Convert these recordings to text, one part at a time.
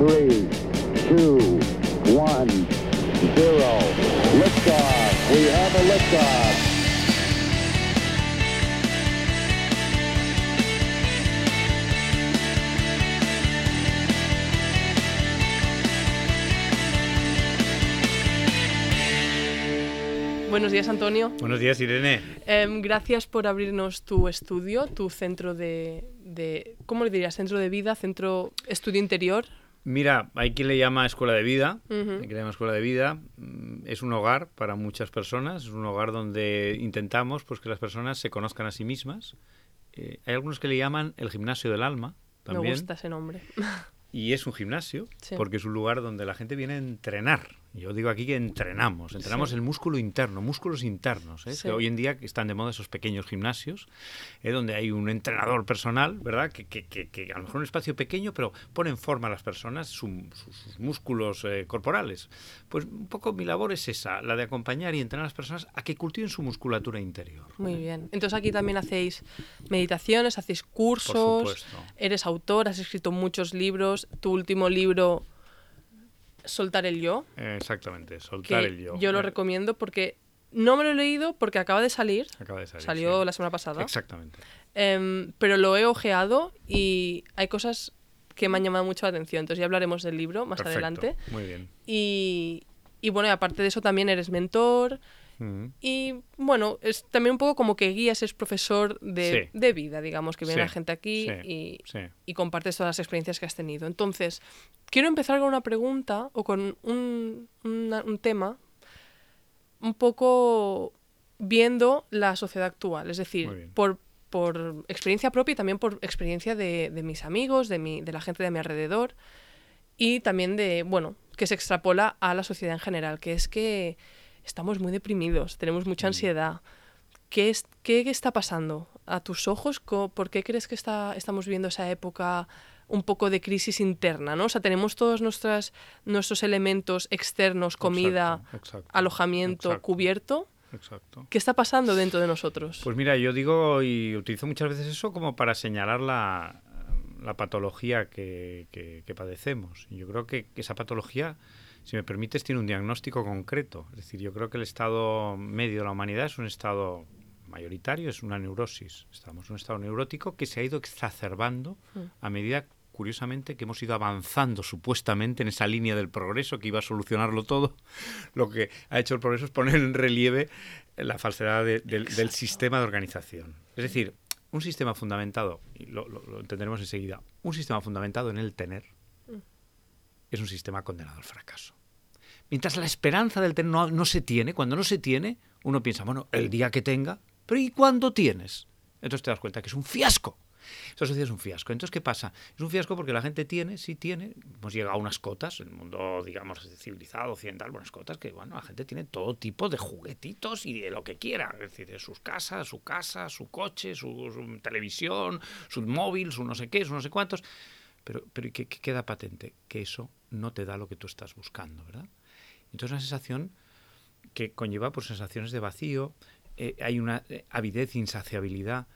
three, two, one, zero. Liftoff. We have a liftoff. Buenos días, Antonio. Buenos días, Irene. Em, gracias por abrirnos tu estudio, tu centro de, de, ¿cómo le dirías? Centro de vida, centro estudio interior. Mira, hay quien le llama escuela de vida, hay quien le llama escuela de vida. Mm, Es un hogar para muchas personas, es un hogar donde intentamos pues, que las personas se conozcan a sí mismas. Eh, hay algunos que le llaman el gimnasio del alma también. Me gusta ese nombre. Y es un gimnasio, Sí. porque es un lugar donde la gente viene a entrenar. Yo digo aquí que entrenamos, entrenamos Sí. el músculo interno, músculos internos. ¿eh? Sí. Que hoy en día están de moda esos pequeños gimnasios, ¿eh? donde hay un entrenador personal, ¿verdad? Que, que- que- que a lo mejor un espacio pequeño, pero pone en forma a las personas su- sus, sus músculos eh, corporales. Pues un poco mi labor es esa, la de acompañar y entrenar a las personas a que cultiven su musculatura interior. Muy bien. Entonces aquí también hacéis meditaciones, hacéis cursos, supuesto. eres autor, has escrito muchos libros. Tu último libro, Soltar el yo, exactamente, soltar el yo. lo Eh, recomiendo porque no me lo he leído porque acaba de salir. Acaba de salir, Salió sí. la semana pasada. Exactamente. Em, pero lo he ojeado y hay cosas que me han llamado mucho la atención. Entonces ya hablaremos del libro más Perfecto, adelante. Muy bien. Y, y bueno, y aparte de eso también eres mentor. Mm. Y bueno, es también un poco como que guías, es profesor de, Sí. de vida, digamos, que viene Sí, la gente aquí sí, y, y compartes todas las experiencias que has tenido. Entonces, quiero empezar con una pregunta o con un, una- un tema un poco viendo la sociedad actual, es decir, por, por experiencia propia y también por experiencia de, de mis amigos, de, mi, de la gente de mi alrededor y también de, bueno, que se extrapola a la sociedad en general, que es que estamos muy deprimidos, tenemos mucha ansiedad. ¿Qué, es, qué está pasando a tus ojos? ¿Por qué crees que está, estamos viviendo esa época un poco de crisis interna? ¿no? O sea, tenemos todos nuestras, nuestros elementos externos, comida, Exacto, exacto, alojamiento, exacto. cubierto. Exacto. ¿Qué está pasando dentro de nosotros? Pues mira, yo digo y utilizo muchas veces eso como para señalar la, la patología que, que- que padecemos. Yo creo que esa patología, si me permites, tiene un diagnóstico concreto. Es decir, yo creo que el estado medio de la humanidad es un estado mayoritario, es una neurosis. Estamos en un estado neurótico que se ha ido exacerbando a medida curiosamente que hemos ido avanzando supuestamente en esa línea del progreso que iba a solucionarlo todo, lo que ha hecho el progreso es poner en relieve la falsedad de- del, del sistema de organización. Es decir, un sistema fundamentado, y lo, lo- lo entenderemos enseguida, un sistema fundamentado en el tener es un sistema condenado al fracaso. Mientras la esperanza del tener no, se tiene, cuando no se tiene, uno piensa, bueno, el día que tenga, pero ¿y cuándo tienes? Entonces te das cuenta que es un fiasco. Esta sociedad es un fiasco. Entonces, ¿qué pasa? Es un fiasco porque la gente tiene, sí tiene, hemos llegado a unas cotas, en el mundo, digamos, civilizado, occidental, unas cotas que, bueno, la gente tiene todo tipo de juguetitos y de lo que quiera. Es decir, de sus casas, su casa, su coche, su, televisión, su móvil, su no sé qué, su no sé cuántos. Pero, pero ¿y ¿qué, qué queda patente? Que eso no te da lo que tú estás buscando, ¿verdad? Entonces, una sensación que conlleva pues, sensaciones de vacío, eh, hay una eh, avidez, insaciabilidad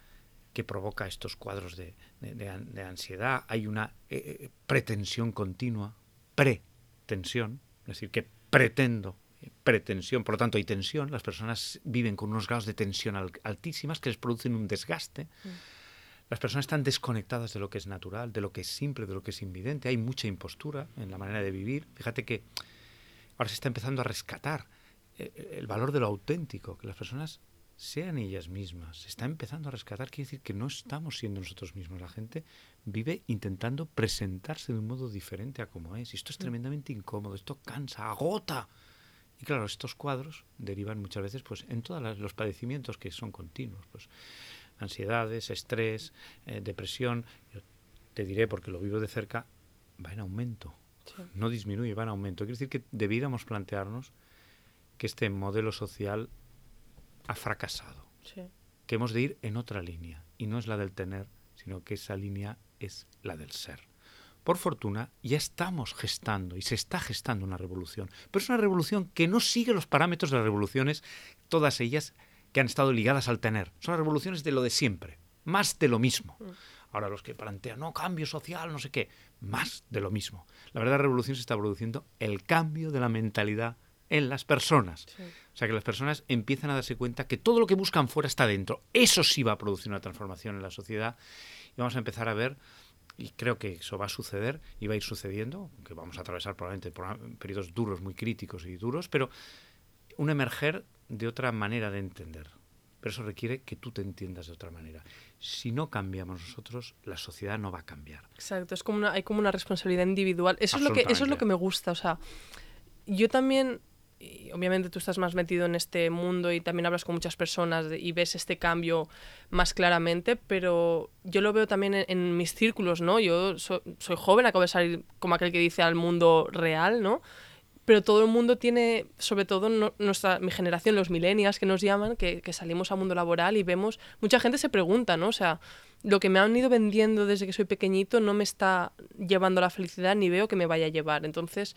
que provoca estos cuadros de, de- de an- de ansiedad, hay una eh, pretensión continua, pretensión, es decir, que pretendo, pretensión, por lo tanto hay tensión, las personas viven con unos grados de tensión al- altísimas que les producen un desgaste. Las personas están desconectadas de lo que es natural, de lo que es simple, de lo que es invidente. Hay mucha impostura en la manera de vivir. Fíjate que ahora se está empezando a rescatar eh, el valor de lo auténtico, que las personas sean ellas mismas. Se está empezando a rescatar, quiere decir que no estamos siendo nosotros mismos. La gente vive intentando presentarse de un modo diferente a como es. Y esto es tremendamente incómodo, esto cansa, agota. Y claro, estos cuadros derivan muchas veces pues, en todos los padecimientos que son continuos. Pues, ansiedades, estrés, eh, depresión. Yo te diré, porque lo vivo de cerca, va en aumento. Sí. No disminuye, va en aumento. Quiere decir que debiéramos plantearnos que este modelo social ha fracasado, Sí. que hemos de ir en otra línea, y no es la del tener, sino que esa línea es la del ser. Por fortuna, ya estamos gestando y se está gestando una revolución, pero es una revolución que no sigue los parámetros de las revoluciones, todas ellas que han estado ligadas al tener. Son las revoluciones de lo de siempre, más de lo mismo. Ahora los que plantean, no, cambio social, no sé qué, más de lo mismo. La verdadera revolución se está produciendo el cambio de la mentalidad en las personas. O sea, que las personas empiezan a darse cuenta que todo lo que buscan fuera está dentro. Eso sí va a producir una transformación en la sociedad. Y vamos a empezar a ver, y creo que eso va a suceder y va a ir sucediendo, que vamos a atravesar probablemente periodos duros, muy críticos y duros, pero un emerger de otra manera de entender. Pero eso requiere que tú te entiendas de otra manera. Si no cambiamos nosotros, la sociedad no va a cambiar. Exacto, es como una, hay como una responsabilidad individual. Eso es lo que, eso es lo que me gusta. O sea, yo también y obviamente tú estás más metido en este mundo y también hablas con muchas personas y ves este cambio más claramente, pero yo lo veo también en, mis círculos, ¿no? Yo soy joven, acabo de salir como aquel que dice al mundo real, ¿no? Pero todo el mundo tiene, sobre todo nuestra, mi generación, los millennials que nos llaman, que, que salimos al mundo laboral y vemos, mucha gente se pregunta, ¿no? O sea, lo que me han ido vendiendo desde que soy pequeñito no me está llevando a la felicidad ni veo que me vaya a llevar. Entonces,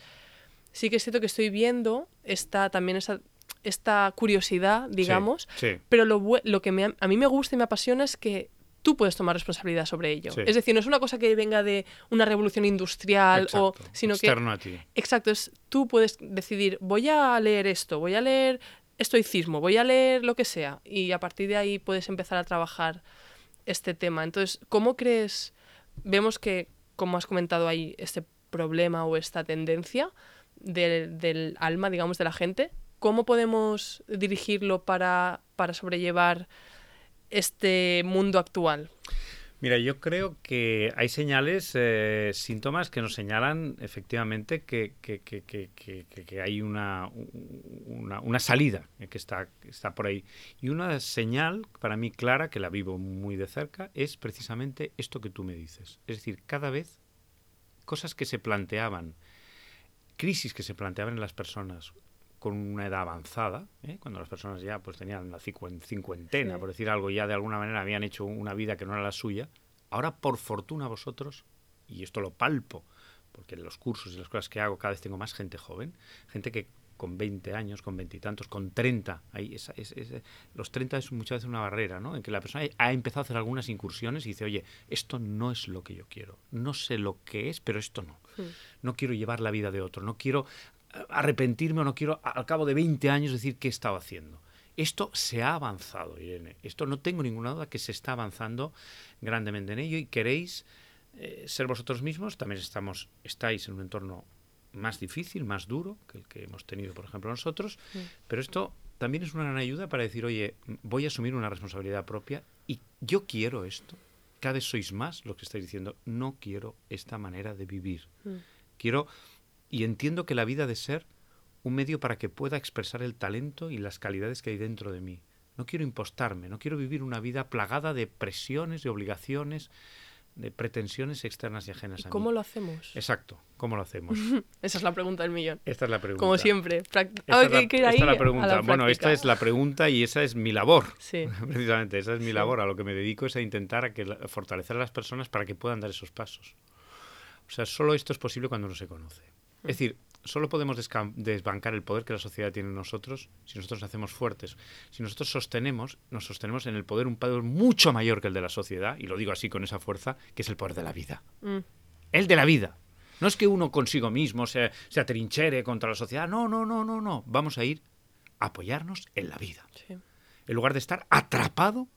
sí que es cierto que estoy viendo esta, también esa, esta curiosidad, digamos, pero lo, lo que me, a mí me gusta y me apasiona es que tú puedes tomar responsabilidad sobre ello. Es decir, no es una cosa que venga de una revolución industrial o sino externo a ti. Exacto, es tú puedes decidir, voy a leer esto, voy a leer estoicismo, voy a leer lo que sea y a partir de ahí puedes empezar a trabajar este tema. Entonces, ¿cómo crees vemos que como has comentado hay este problema o esta tendencia del, alma, digamos, de la gente. ¿Cómo podemos dirigirlo para, para sobrellevar este mundo actual? Mira, yo creo que hay señales, eh, síntomas que nos señalan efectivamente que, que, que, que hay una, una, una, salida que está, está por ahí. Y una señal para mí clara, que la vivo muy de cerca, es precisamente esto que tú me dices. Es decir, cada vez cosas que se planteaban crisis que se planteaban en las personas con una edad avanzada, ¿eh? cuando las personas ya pues tenían la cincuentena, por decir algo, ya de alguna manera habían hecho una vida que no era la suya, ahora por fortuna vosotros, y esto lo palpo, porque en los cursos y las cosas que hago cada vez tengo más gente joven, gente que con 20 años, con veintitantos, con 30. Ahí es, los 30 es muchas veces una barrera, ¿no? En que la persona ha empezado a hacer algunas incursiones y dice, oye, esto no es lo que yo quiero. No sé lo que es, pero esto no. No quiero llevar la vida de otro. No quiero eh, arrepentirme o no quiero al cabo de 20 años decir qué he estado haciendo. Esto se ha avanzado, Irene. Esto no tengo ninguna duda que se está avanzando grandemente en ello y queréis eh, ser vosotros mismos. También estamos, estáis en un entorno más difícil, más duro que el que hemos tenido, por ejemplo, nosotros, pero esto también es una gran ayuda para decir, oye, voy a asumir una responsabilidad propia y yo quiero esto. Cada vez sois más lo que estáis diciendo, no quiero esta manera de vivir. Mm. Quiero y entiendo que la vida ha de ser un medio para que pueda expresar el talento y las calidades que hay dentro de mí. No quiero impostarme, no quiero vivir una vida plagada de presiones, de obligaciones, de pretensiones externas y ajenas a mí. ¿Cómo lo hacemos? Exacto, ¿cómo lo hacemos? Esa es la pregunta del millón. Esta es la pregunta. Como siempre. Esta, es, la, pregunta. bueno, esta es la pregunta y esa es mi labor. Sí. Precisamente, esa es mi labor. A lo que me dedico es a intentar a que, fortalecer a las personas para que puedan dar esos pasos. O sea, solo esto es posible cuando uno se conoce. Es decir, solo podemos desbancar el poder que la sociedad tiene en nosotros si nosotros nos hacemos fuertes. Si nosotros sostenemos, nos sostenemos en el poder, un poder mucho mayor que el de la sociedad, y lo digo así con esa fuerza, que es el poder de la vida. Mm. El de la vida. No es que uno consigo mismo se, se, atrinchere contra la sociedad. No, no, no, no, no. Vamos a ir a apoyarnos en la vida. En lugar de estar atrapado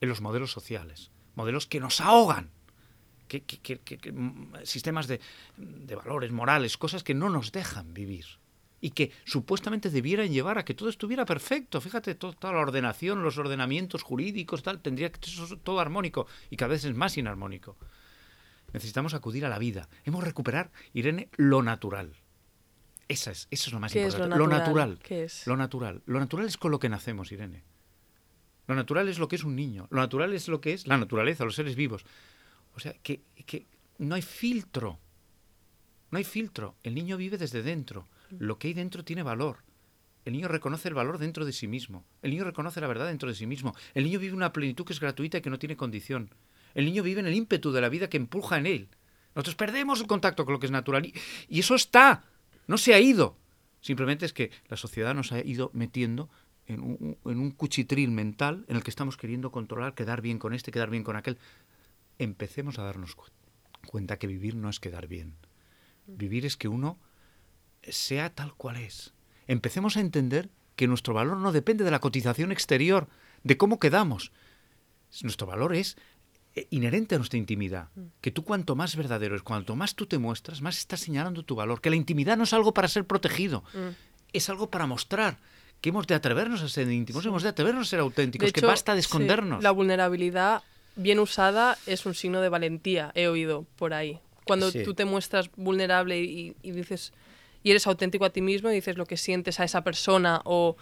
en los modelos sociales. Modelos que nos ahogan que, mm, sistemas de, valores morales, cosas que no nos dejan vivir y que supuestamente debieran llevar a que todo estuviera perfecto. Fíjate, toda la ordenación, los ordenamientos jurídicos, tal, tendría que ser todo armónico y cada vez es más inarmónico. Necesitamos acudir a la vida. Hemos recuperar, Irene, lo natural. Esa es, eso es lo más importante. lo, natural. ¿Qué es? Lo natural. Lo natural es con lo que nacemos, Irene. Lo natural es lo que es un niño. Lo natural es lo que es la naturaleza, los seres vivos. O sea, que, no hay filtro. No hay filtro. El niño vive desde dentro. Lo que hay dentro tiene valor. El niño reconoce el valor dentro de sí mismo. El niño reconoce la verdad dentro de sí mismo. El niño vive una plenitud que es gratuita y que no tiene condición. El niño vive en el ímpetu de la vida que empuja en él. Nosotros perdemos el contacto con lo que es natural. Y, eso está. No se ha ido. Simplemente es que la sociedad nos ha ido metiendo en un, en un cuchitril mental en el que estamos queriendo controlar, quedar bien con este, quedar bien con aquel empecemos a darnos cu- cuenta que vivir no es quedar bien. Vivir es que uno sea tal cual es. Empecemos a entender que nuestro valor no depende de la cotización exterior, de cómo quedamos. Nuestro valor es eh, inherente a nuestra intimidad. Que tú cuanto más verdadero es, cuanto más tú te muestras, más estás señalando tu valor. Que la intimidad no es algo para ser protegido, Mm. es algo para mostrar. Que hemos de atrevernos a ser íntimos, hemos de atrevernos a ser auténticos, De que basta de sí, escondernos. la vulnerabilidad bien usada es un signo de valentía, he oído por ahí. Cuando Sí. tú te muestras vulnerable y, y dices y eres auténtico a ti mismo y dices lo que sientes a esa persona o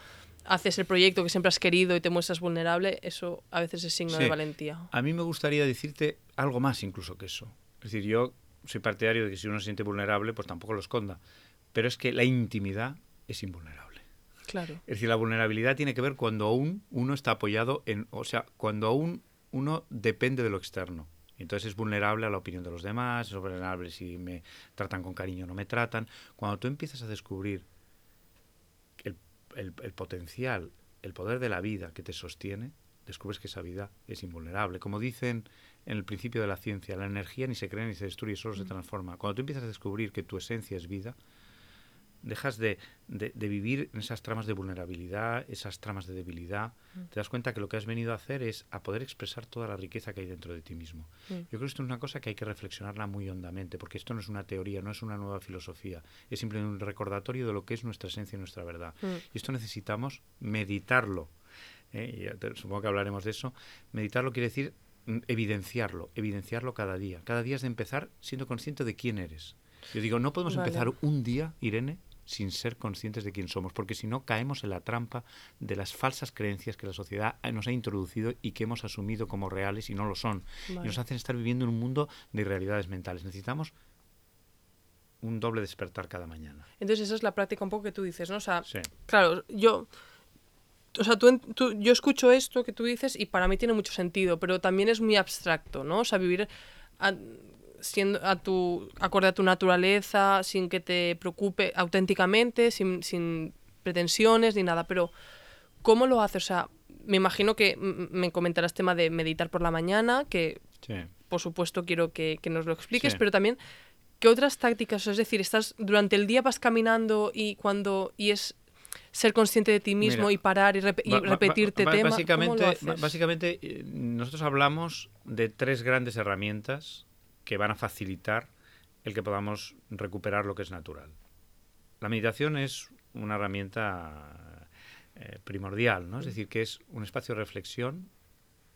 haces el proyecto que siempre has querido y te muestras vulnerable, eso a veces es signo Sí. de valentía. A mí me gustaría decirte algo más incluso que eso. Es decir, yo soy partidario de que si uno se siente vulnerable, pues tampoco lo esconda. Pero es que la intimidad es invulnerable. Claro. Es decir, la vulnerabilidad tiene que ver cuando aún uno está apoyado en, o sea, cuando aún uno depende de lo externo. Entonces es vulnerable a la opinión de los demás, es vulnerable si me tratan con cariño o no me tratan. Cuando tú empiezas a descubrir el, el- el potencial, el poder de la vida que te sostiene, descubres que esa vida es invulnerable. Como dicen en el principio de la ciencia, la energía ni se crea ni se destruye, solo se transforma. Cuando tú empiezas a descubrir que tu esencia es vida, dejas de, de- de vivir en esas tramas de vulnerabilidad, esas tramas de debilidad, te das cuenta que lo que has venido a hacer es a poder expresar toda la riqueza que hay dentro de ti mismo. Mm. Yo creo que esto es una cosa que hay que reflexionarla muy hondamente, porque esto no es una teoría, no es una nueva filosofía, es simplemente un recordatorio de lo que es nuestra esencia y nuestra verdad. Mm. Y esto necesitamos meditarlo. ¿eh? Te- supongo que hablaremos de eso. Meditarlo quiere decir mm, evidenciarlo, evidenciarlo cada día. Cada día es de empezar siendo consciente de quién eres. Yo digo, no podemos Vale. empezar un día, Irene, sin ser conscientes de quién somos, porque si no caemos en la trampa de las falsas creencias que la sociedad nos ha introducido y que hemos asumido como reales y no lo son. Y nos hacen estar viviendo en un mundo de irrealidades mentales. Necesitamos un doble despertar cada mañana. Entonces esa es la práctica un poco que tú dices, ¿no? O sea, Sí. claro, yo... O sea, tú, yo escucho esto que tú dices y para mí tiene mucho sentido, pero también es muy abstracto, ¿no? O sea, vivir a- siendo a tu, acorde a tu naturaleza, sin que te preocupe auténticamente, sin, sin pretensiones ni nada, pero ¿cómo lo haces? O sea, me imagino que me comentarás tema de meditar por la mañana, que Sí. por supuesto quiero que, que nos lo expliques, Sí. pero también qué otras tácticas, es decir, estás durante el día vas caminando y cuando y es ser consciente de ti mismo Mira, y parar y, rep- y repetirte ba- tema, ¿cómo Básicamente, lo ba- haces? básicamente eh, nosotros hablamos de tres grandes herramientas que van a facilitar el que podamos recuperar lo que es natural. La meditación es una herramienta eh, primordial, ¿no? Es decir, que es un espacio de reflexión,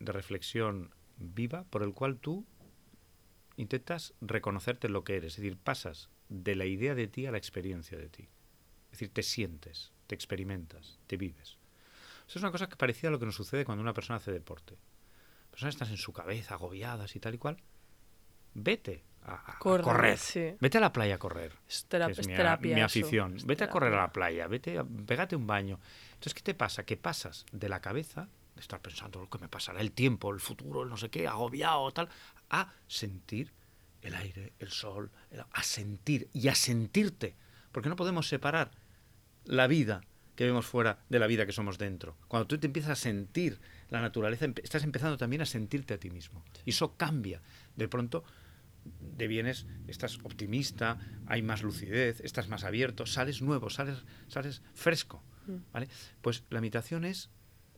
de reflexión viva, por el cual tú intentas reconocerte lo que eres. Es decir, pasas de la idea de ti a la experiencia de ti. Es decir, te sientes, te experimentas, te vives. Eso es una cosa que parecida a lo que nos sucede cuando una persona hace deporte. Personas están en su cabeza, agobiadas y tal y cual. Vete a, a Correr, correr. sí. Vete a la playa a correr. Es, tera- que es es mi, terapia mi afición. Vete a correr a terapia. la playa, vete a, pégate un baño. Entonces, ¿qué te pasa? Que pasas de la cabeza, de estar pensando lo que me pasará, el tiempo, el futuro, el no sé qué, agobiado, tal, a sentir el aire, el sol, el- a sentir y a sentirte. Porque no podemos separar la vida que vemos fuera de la vida que somos dentro. Cuando tú te empiezas a sentir la naturaleza, estás empezando también a sentirte a ti mismo. Y eso cambia. De pronto devienes, estás optimista, hay más lucidez, estás más abierto, sales nuevo, sales, sales fresco. ¿vale? Pues la meditación es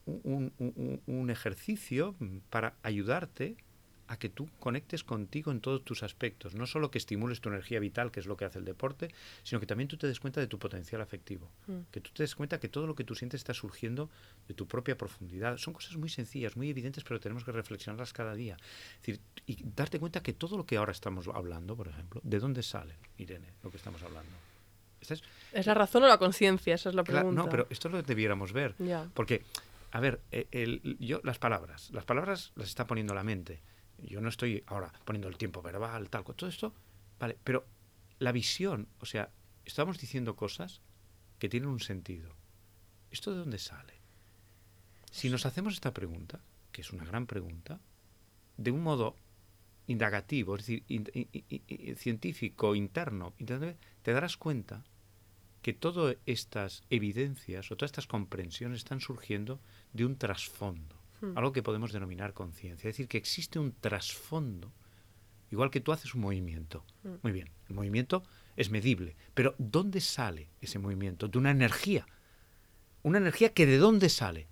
un, un- un- ejercicio mm, para ayudarte a que tú conectes contigo en todos tus aspectos. No solo que estimules tu energía vital, que es lo que hace el deporte, sino que también tú te des cuenta de tu potencial afectivo. Mm. Que tú te des cuenta que todo lo que tú sientes está surgiendo de tu propia profundidad. Son cosas muy sencillas, muy evidentes, pero tenemos que reflexionarlas cada día. Es decir, y darte cuenta que todo lo que ahora estamos hablando, por ejemplo, ¿de dónde sale, Irene, lo que estamos hablando? Es- ¿Es la razón o la conciencia? Esa es la pregunta. no, pero esto es lo que debiéramos ver. Porque, a ver, el- yo las palabras, las palabras las está poniendo la mente. Yo no estoy ahora poniendo el tiempo verbal, tal, todo esto, vale, pero la visión, o sea, estamos diciendo cosas que tienen un sentido. ¿Esto de dónde sale? Si nos hacemos esta pregunta, que es una gran pregunta, de un modo indagativo, es decir, científico, interno, te darás cuenta que todas estas evidencias o todas estas comprensiones están surgiendo de un trasfondo. Hmm. algo que podemos denominar conciencia. Es decir, que existe un trasfondo, igual que tú haces un movimiento. Hmm. Muy bien, el movimiento es medible, pero ¿dónde sale ese movimiento? De una energía. Una energía que de dónde sale?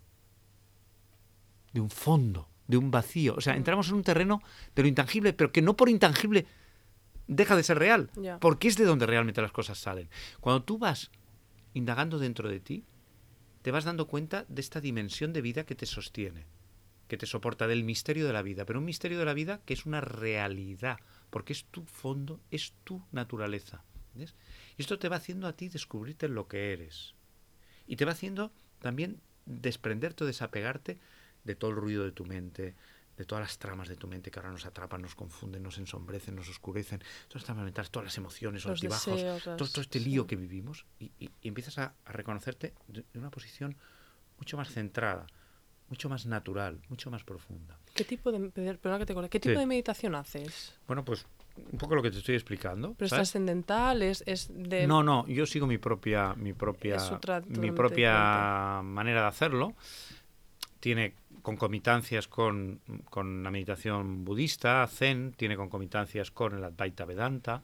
De un fondo, de un vacío. O sea, Hmm. entramos en un terreno de lo intangible, pero que no por intangible deja de ser real, porque es de donde realmente las cosas salen. Cuando tú vas indagando dentro de ti, te vas dando cuenta de esta dimensión de vida que te sostiene, que te soporta del misterio de la vida, pero un misterio de la vida que es una realidad, porque es tu fondo, es tu naturaleza. ¿ves? Y esto te va haciendo a ti descubrirte lo que eres. Y te va haciendo también desprenderte o desapegarte de todo el ruido de tu mente, de todas las tramas de tu mente que ahora nos atrapan, nos confunden, nos ensombrecen, nos oscurecen, todas estas mentales, todas las emociones, los, altibajos, todo, todo este lío sí. que vivimos y, y- y empiezas a, a reconocerte de una posición mucho más centrada, mucho más natural, mucho más profunda. ¿Qué tipo de, per- perdona que te corte, ¿qué tipo Sí. de meditación haces? Bueno, pues un poco lo que te estoy explicando. ¿Pero es trascendental? ¿Es, es de...? No, no, yo sigo mi propia, mi propia, mi propia manera de hacerlo. Tiene concomitancias con, con la meditación budista, zen, tiene concomitancias con el Advaita Vedanta,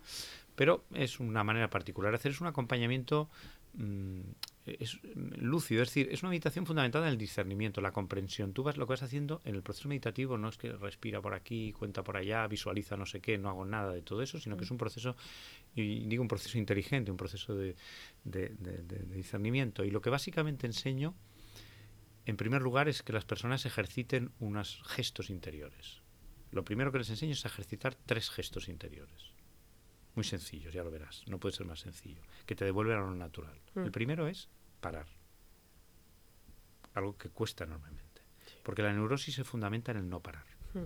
pero es una manera particular de hacer, es un acompañamiento mm, es lúcido, es decir, es una meditación fundamentada en el discernimiento, la comprensión. Tú vas lo que vas haciendo en el proceso meditativo no es que respira por aquí, cuenta por allá, visualiza no sé qué, no hago nada de todo eso, sino que es un proceso, y digo un proceso inteligente, un proceso de, de- de- de- de discernimiento. Y lo que básicamente enseño, en primer lugar, es que las personas ejerciten unos gestos interiores. Lo primero que les enseño es ejercitar tres gestos interiores. Muy sencillos, ya lo verás. No puede ser más sencillo. Que te devuelven a lo natural. Mm. El primero es parar. Algo que cuesta enormemente. Porque la neurosis se fundamenta en el no parar. Mm.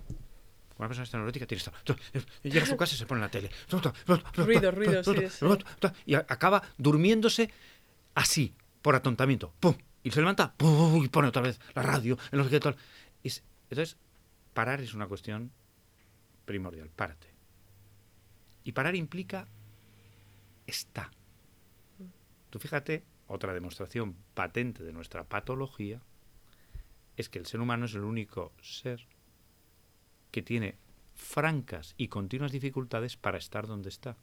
Una persona está neurótica tiene esto. Llega a su casa y se pone la tele. Ruido, ruido, sí, sí. Y acaba durmiéndose así, por atontamiento. ¡Pum! Y se levanta, ¡pum! Y pone otra vez la radio, en los que tal. Es- entonces, parar es una cuestión primordial. Párate. Y parar implica está. Tú fíjate, otra demostración patente de nuestra patología es que el ser humano es el único ser que tiene francas y continuas dificultades para estar donde está.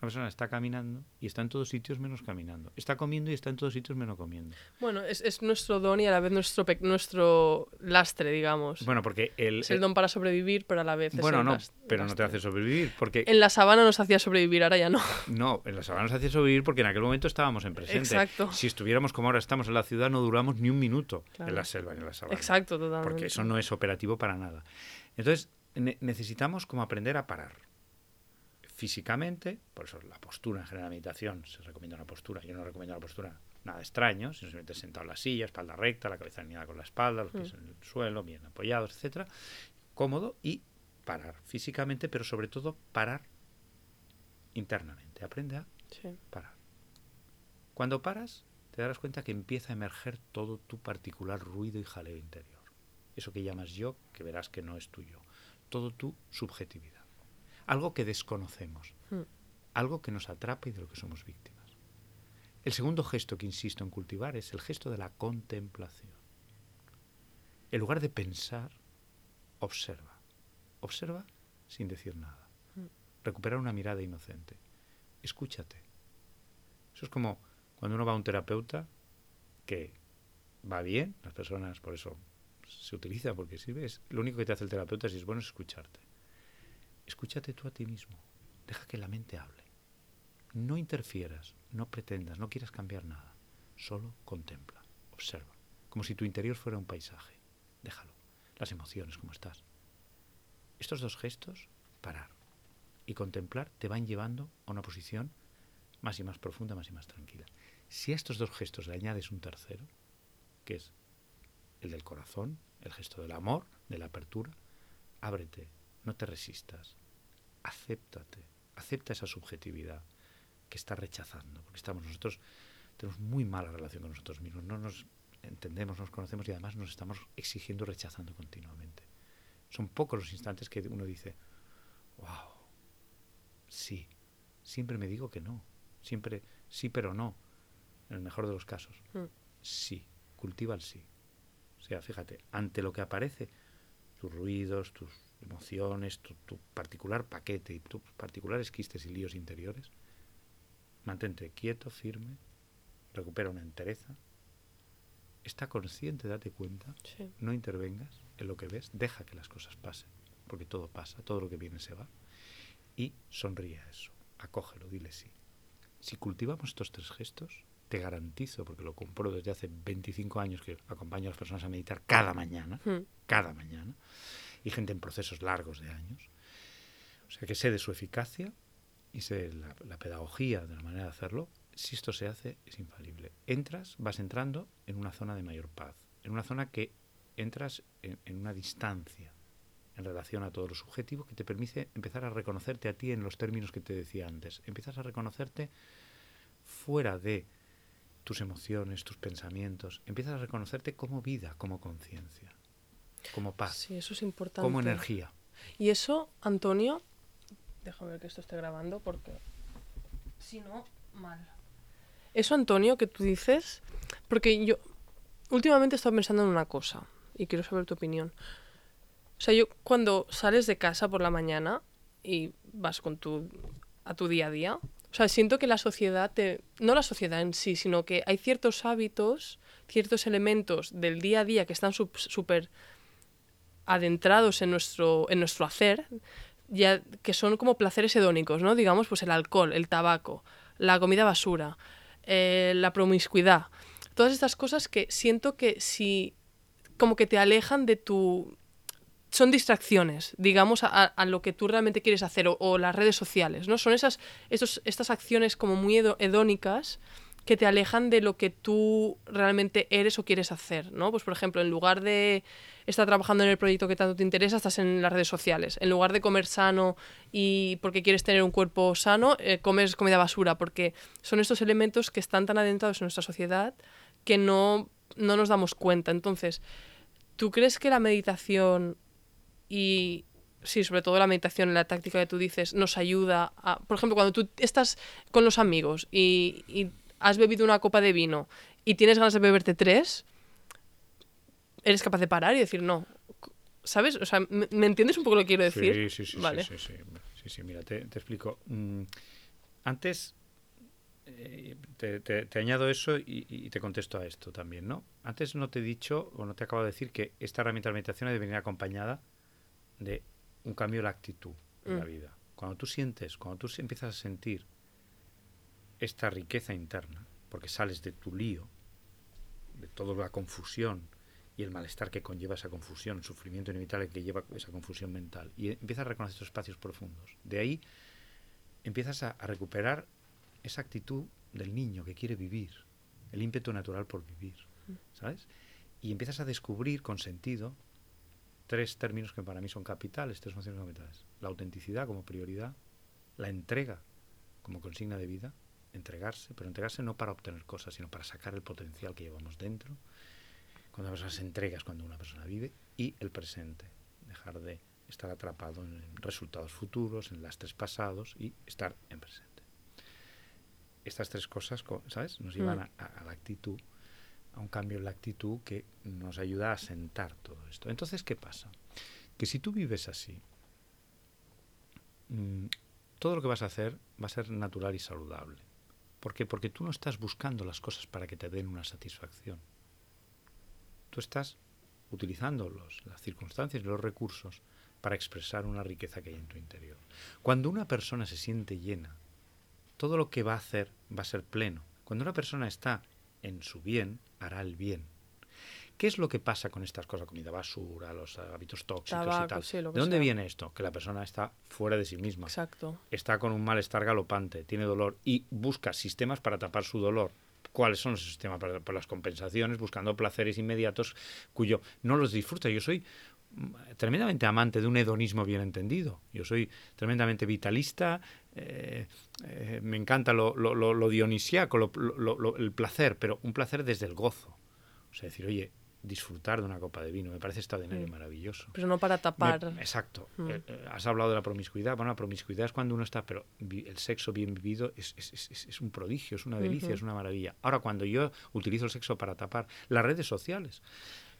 Una persona está caminando y está en todos sitios menos caminando. Está comiendo y está en todos sitios menos comiendo. Bueno, es, es nuestro don y a la vez nuestro, nuestro lastre, digamos. Bueno, porque el... es el don para sobrevivir, pero a la vez es bueno, el no, pero no te hace sobrevivir. Porque En la sabana nos hacía sobrevivir, ahora ya no. No, en la sabana nos hacía sobrevivir porque en aquel momento estábamos en presente. Exacto. Si estuviéramos como ahora estamos en la ciudad, no duramos ni un minuto Claro. en la selva en la sabana. Exacto, totalmente. Porque eso no es operativo para nada. Entonces, ne- necesitamos como aprender a parar. Físicamente, por eso la postura en general de meditación, se recomienda una postura. Yo no recomiendo una postura nada extraño, sino simplemente sentado en la silla, espalda recta, la cabeza alineada con la espalda, los pies en el suelo, bien apoyados, etcétera, cómodo y parar físicamente, pero sobre todo parar internamente. Aprende a Sí. parar. Cuando paras, te darás cuenta que empieza a emerger todo tu particular ruido y jaleo interior. Eso que llamas yo, que verás que no es tuyo. Todo tu subjetividad. Algo que desconocemos. Mm. Algo que nos atrapa y de lo que somos víctimas. El segundo gesto que insisto en cultivar es el gesto de la contemplación. En lugar de pensar, observa. Observa sin decir nada. Recuperar una mirada inocente. Escúchate. Eso es como cuando uno va a un terapeuta que va bien, las personas por eso se utiliza porque sirve, es, lo único que te hace el terapeuta si es bueno es escucharte. Escúchate tú a ti mismo. Deja que la mente hable. No interfieras, no pretendas, no quieras cambiar nada. Solo contempla, observa, como si tu interior fuera un paisaje. Déjalo. Las emociones, como estás. Estos dos gestos, parar y contemplar, te van llevando a una posición más y más profunda, más y más tranquila. Si a estos dos gestos le añades un tercero, que es el del corazón, el gesto del amor, de la apertura, ábrete, no te resistas, acéptate, acepta esa subjetividad que estás rechazando, porque estamos nosotros, tenemos muy mala relación con nosotros mismos, no nos entendemos, nos conocemos y además nos estamos exigiendo rechazando continuamente. Son pocos los instantes que uno dice, wow, sí, siempre me digo que no, siempre sí pero no, en el mejor de los casos. Mm. Sí, cultiva el sí. O sea, fíjate, ante lo que aparece, tus ruidos, tus emociones, tu, tu particular paquete y tus particulares quistes y líos interiores, mantente quieto, firme, recupera una entereza, está consciente, date cuenta, Sí. no intervengas en lo que ves, deja que las cosas pasen, porque todo pasa, todo lo que viene se va, y sonríe a eso, acógelo, dile sí. Si cultivamos estos tres gestos, te garantizo, porque lo compro desde hace 25 años que acompaño a las personas a meditar cada mañana, Mm. cada mañana, y gente en procesos largos de años, o sea que sé de su eficacia y sé la, la pedagogía de la manera de hacerlo, si esto se hace es infalible. Entras, vas entrando en una zona de mayor paz, en una zona que entras en, una distancia en relación a todo lo subjetivo que te permite empezar a reconocerte a ti en los términos que te decía antes. Empiezas a reconocerte fuera de tus emociones, tus pensamientos. Empiezas a reconocerte como vida, como conciencia, como paz, Sí, eso es importante. como energía. Y eso, Antonio, déjame ver que esto esté grabando porque si no, mal. Eso, Antonio, que tú dices, porque yo últimamente he estado pensando en una cosa y quiero saber tu opinión. O sea, yo cuando sales de casa por la mañana y vas con tu a tu día a día, o sea, siento que la sociedad te no la sociedad en sí, sino que hay ciertos hábitos, ciertos elementos del día a día que están súper adentrados en nuestro, en nuestro hacer, ya que son como placeres hedónicos, ¿no? Digamos, pues el alcohol, el tabaco, la comida basura, eh, la promiscuidad. Todas estas cosas que siento que si como que te alejan de tu son distracciones, digamos, a, lo que tú realmente quieres hacer, o, o las redes sociales, ¿no? Son esas, estos, estas acciones como muy hedónicas que te alejan de lo que tú realmente eres o quieres hacer, ¿no? Pues, por ejemplo, en lugar de estar trabajando en el proyecto que tanto te interesa, estás en las redes sociales. En lugar de comer sano y porque quieres tener un cuerpo sano, eh, comes comida basura, porque son estos elementos que están tan adentrados en nuestra sociedad que no, no nos damos cuenta. Entonces, ¿tú crees que la meditación y sí, sobre todo la meditación, la táctica que tú dices, nos ayuda a, por ejemplo, cuando tú estás con los amigos y, y has bebido una copa de vino y tienes ganas de beberte tres, eres capaz de parar y decir no. ¿Sabes? O sea, ¿me, me entiendes un poco lo que quiero decir? Sí, sí, sí, Vale. sí, sí, sí, sí, sí, mira, te, te explico. Mm, antes, eh, te, te- te añado eso y, y te contesto a esto también, ¿no? Antes no te he dicho o no te acabo de decir que esta herramienta de meditación debe venir acompañada de un cambio de la actitud en la Mm. vida. Cuando tú sientes, cuando tú empiezas a sentir esta riqueza interna, porque sales de tu lío, de toda la confusión y el malestar que conlleva esa confusión, el sufrimiento inevitable que lleva esa confusión mental, y empiezas a reconocer estos espacios profundos. De ahí empiezas a, a recuperar esa actitud del niño que quiere vivir, el ímpetu natural por vivir, ¿sabes? Y empiezas a descubrir con sentido tres términos que para mí son capitales, tres nociones capitales. La autenticidad como prioridad, la entrega como consigna de vida, entregarse, pero entregarse no para obtener cosas, sino para sacar el potencial que llevamos dentro. Cuando una persona se entrega es cuando una persona vive, y el presente, dejar de estar atrapado en resultados futuros, en lastres pasados y estar en presente. Estas tres cosas, co- ¿sabes? Nos llevan Mm. a, a- a la actitud, a un cambio en la actitud que nos ayuda a sentar todo esto. Entonces, ¿qué pasa? Que si tú vives así, mm, todo lo que vas a hacer va a ser natural y saludable. ¿Por qué? Porque tú no estás buscando las cosas para que te den una satisfacción. Tú estás utilizando los, las circunstancias y los recursos para expresar una riqueza que hay en tu interior. Cuando una persona se siente llena, todo lo que va a hacer va a ser pleno. Cuando una persona está en su bien, hará el bien. ¿Qué es lo que pasa con estas cosas? Comida basura, los hábitos tóxicos y tal. sí, ¿De dónde sea. viene esto? Que la persona está fuera de sí misma Exacto. está con un malestar galopante, tiene dolor y busca sistemas para tapar su dolor. ¿Cuáles son los sistemas para, para las compensaciones? Buscando placeres inmediatos cuyo no los disfruta. Yo soy mm, tremendamente amante de un hedonismo bien entendido. Yo soy tremendamente vitalista, eh, eh, me encanta lo, lo, lo- lo dionisiaco, lo- lo- lo- el placer, pero un placer desde el gozo. O sea, decir, oye, disfrutar de una copa de vino me parece extraordinario y Mm. maravilloso. Pero no para Me- tapar. exacto. Mm. Eh, eh, has hablado de la promiscuidad. Bueno, la promiscuidad es cuando uno está, pero vi- el sexo bien vivido es, es- es- un prodigio, es una delicia, es una maravilla. Ahora, cuando yo utilizo el sexo para tapar las redes sociales,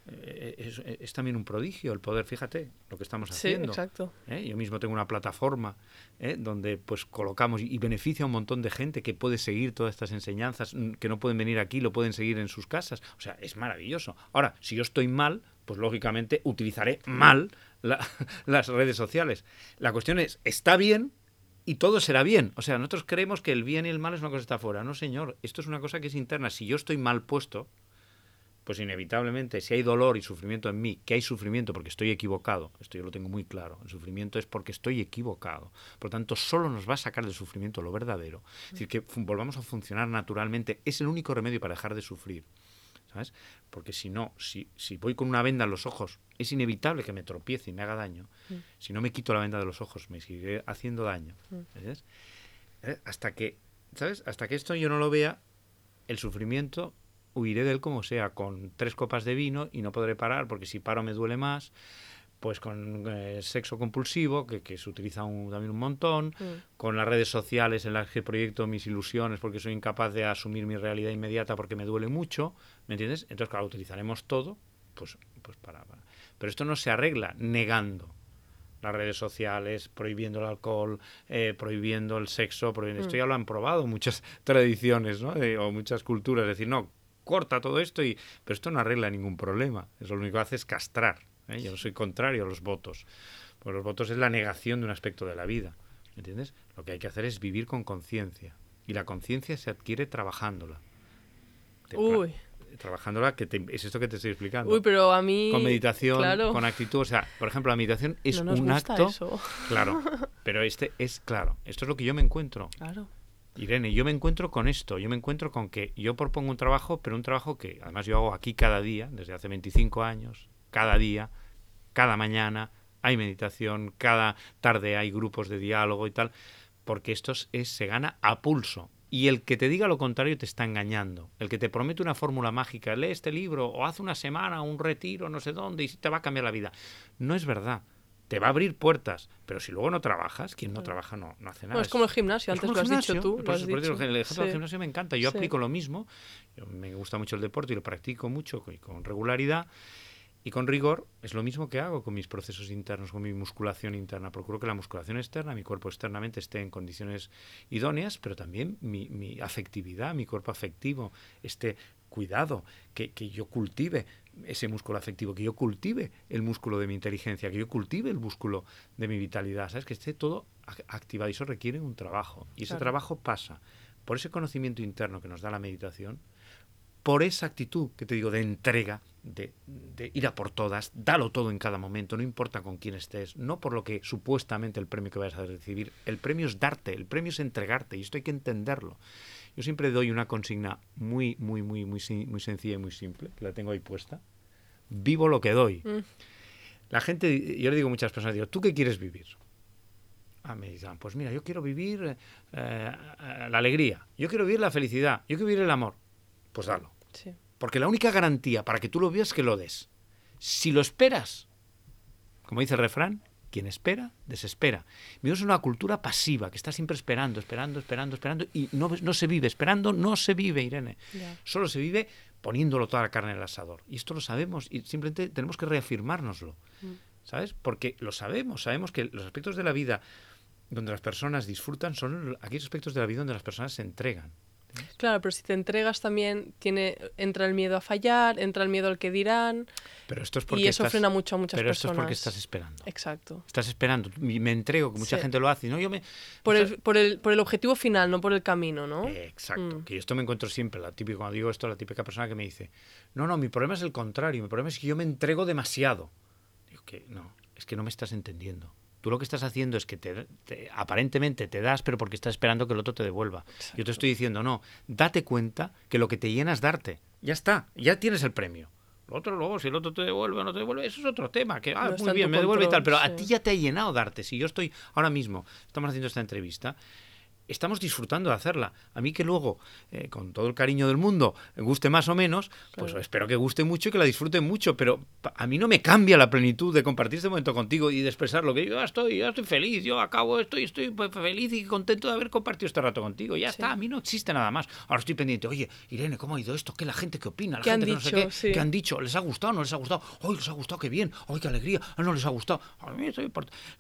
es, es también un prodigio el poder, fíjate, lo que estamos Sí, haciendo. exacto. ¿eh? Yo mismo tengo una plataforma ¿eh? donde pues colocamos y beneficia a un montón de gente que puede seguir todas estas enseñanzas, mm, que no pueden venir aquí, lo pueden seguir en sus casas. O sea, es maravilloso. Ahora, si yo estoy mal, pues lógicamente utilizaré mal la- las redes sociales. La cuestión es, ¿está bien? Y todo será bien. O sea, nosotros creemos que el bien y el mal es una cosa que está afuera. No, señor. Esto es una cosa que es interna. Si yo estoy mal puesto, pues inevitablemente, si hay dolor y sufrimiento en mí, que hay sufrimiento porque estoy equivocado, esto yo lo tengo muy claro, el sufrimiento es porque estoy equivocado. Por lo tanto, solo nos va a sacar del sufrimiento lo verdadero. Es decir, que volvamos a funcionar naturalmente. Es el único remedio para dejar de sufrir. ¿Sabes? Porque si no, si, si voy con una venda en los ojos, es inevitable que me tropiece y me haga daño. Si no me quito la venda de los ojos, me seguiré haciendo daño. ¿Ves? ¿Eh? Hasta que, ¿sabes? Hasta que esto yo no lo vea, el sufrimiento huiré de él como sea, con tres copas de vino y no podré parar porque si paro me duele más, pues con eh, sexo compulsivo, que, que se utiliza un- también un montón, con las redes sociales en las que proyecto mis ilusiones porque soy incapaz de asumir mi realidad inmediata porque me duele mucho, ¿me entiendes? Entonces, claro, utilizaremos todo, pues, pues para, para- Pero esto no se arregla negando las redes sociales, prohibiendo el alcohol, eh, prohibiendo el sexo, prohibiendo... Esto ya lo han probado muchas tradiciones, ¿no? Eh, o muchas culturas, es decir, no, corta todo esto y... Pero esto no arregla ningún problema, eso lo único que hace es castrar. ¿eh? Yo no soy contrario a los votos, porque los votos es la negación de un aspecto de la vida, ¿me entiendes? Lo que hay que hacer es vivir con conciencia, y la conciencia se adquiere trabajándola. Uy. Trabajándola, que te- es esto que te estoy explicando Uy, pero a mí... con meditación, claro, con actitud. O sea, por ejemplo, la meditación es no nos un gusta acto. eso. Claro, pero este es claro. Esto es lo que yo me encuentro. Claro. Irene, yo me encuentro con esto. Yo me encuentro con que yo propongo un trabajo, pero un trabajo que además yo hago aquí cada día, desde hace 25 años, cada día, cada mañana. Hay meditación, cada tarde hay grupos de diálogo y tal, porque esto es, se gana a pulso. Y el que te diga lo contrario te está engañando. El que te promete una fórmula mágica, lee este libro o haz una semana, un retiro, no sé dónde, y te va a cambiar la vida. No es verdad. Te va a abrir puertas, pero si luego no trabajas, quien no trabaja no, no hace nada. Bueno, es como el gimnasio, Es antes lo has dicho tú. Lo has dicho. el ejemplo del gimnasio me encanta. Yo Sí. aplico lo mismo. Yo- me gusta mucho el deporte y lo practico mucho y con regularidad. Y con rigor es lo mismo que hago con mis procesos internos, con mi musculación interna. Procuro que la musculación externa, mi cuerpo externamente esté en condiciones idóneas, pero también mi, mi afectividad, mi cuerpo afectivo esté cuidado, que, que yo cultive ese músculo afectivo, que yo cultive el músculo de mi inteligencia, que yo cultive el músculo de mi vitalidad, ¿sabes? Que esté todo ac- activado y eso requiere un trabajo. Y ese Claro. trabajo pasa por ese conocimiento interno que nos da la meditación, por esa actitud que te digo de entrega, de, de ir a por todas, dalo todo en cada momento, no importa con quién estés, no por lo que supuestamente el premio que vayas a recibir, el premio es darte, el premio es entregarte y esto hay que entenderlo. Yo siempre doy una consigna muy, muy, muy, muy, muy sencilla y muy simple, que la tengo ahí puesta. Vivo lo que doy. Mm. La gente, yo le digo a muchas personas, digo, ¿tú qué quieres vivir? Ah, me dicen, pues mira, yo quiero vivir eh, la alegría, yo quiero vivir la felicidad, yo quiero vivir el amor. Pues dalo. Sí. Porque la única garantía para que tú lo veas es que lo des. Si lo esperas, como dice el refrán, quien espera, desespera. Vivimos en una cultura pasiva, que está siempre esperando, esperando, esperando, esperando, y no, no se vive. Esperando no se vive, Irene. Solo se vive poniéndolo toda la carne en el asador. Y esto lo sabemos y simplemente tenemos que reafirmárnoslo. ¿Sabes? Porque lo sabemos, sabemos que los aspectos de la vida donde las personas disfrutan son aquellos aspectos de la vida donde las personas se entregan. Claro, pero si te entregas también tiene entra el miedo a fallar, entra el miedo al que dirán Pero esto es porque y eso estás- frena mucho a muchas pero esto personas. es porque estás esperando. Exacto. Estás esperando. Me entrego, que mucha Sí. gente lo hace. No, yo me. Por el, por, el, por el objetivo final, no por el camino, ¿no? Exacto. Mm. Que esto me encuentro siempre. La típica, cuando digo esto, la típica persona que me dice: No, no, mi problema es el contrario. Mi problema es que yo me entrego demasiado. Digo que no, es que no me estás entendiendo. Tú lo que estás haciendo es que te, te- aparentemente te das, pero porque estás esperando que el otro te devuelva. Yo te estoy diciendo, no, date cuenta que lo que te llena es darte. Ya está, ya tienes el premio. Lo otro luego, si el otro te devuelve o no te devuelve, eso es otro tema. Que, ah, No muy en bien, me devuelve y tal, pero a ti ya te ha llenado darte. Si yo estoy ahora mismo, estamos haciendo esta entrevista, estamos disfrutando de hacerla. A mí que luego, eh, con todo el cariño del mundo, guste más o menos, pues Claro. espero que guste mucho y que la disfruten mucho, pero a mí no me cambia la plenitud de compartir este momento contigo y de expresar lo que yo estoy, ya estoy feliz, yo acabo, estoy, estoy pues, feliz y contento de haber compartido este rato contigo. Ya Sí. está, a mí no existe nada más. Ahora estoy pendiente, oye, Irene, ¿cómo ha ido esto? ¿Qué la gente qué opina? La ¿Qué han gente que no sé dicho? qué, Sí. ¿Qué han dicho? ¿Les ha gustado? ¿No les ha gustado? ¡Ay, les ha gustado! ¡Qué bien! ¡Ay, qué alegría! ¡Ah, no les ha gustado! A mí estoy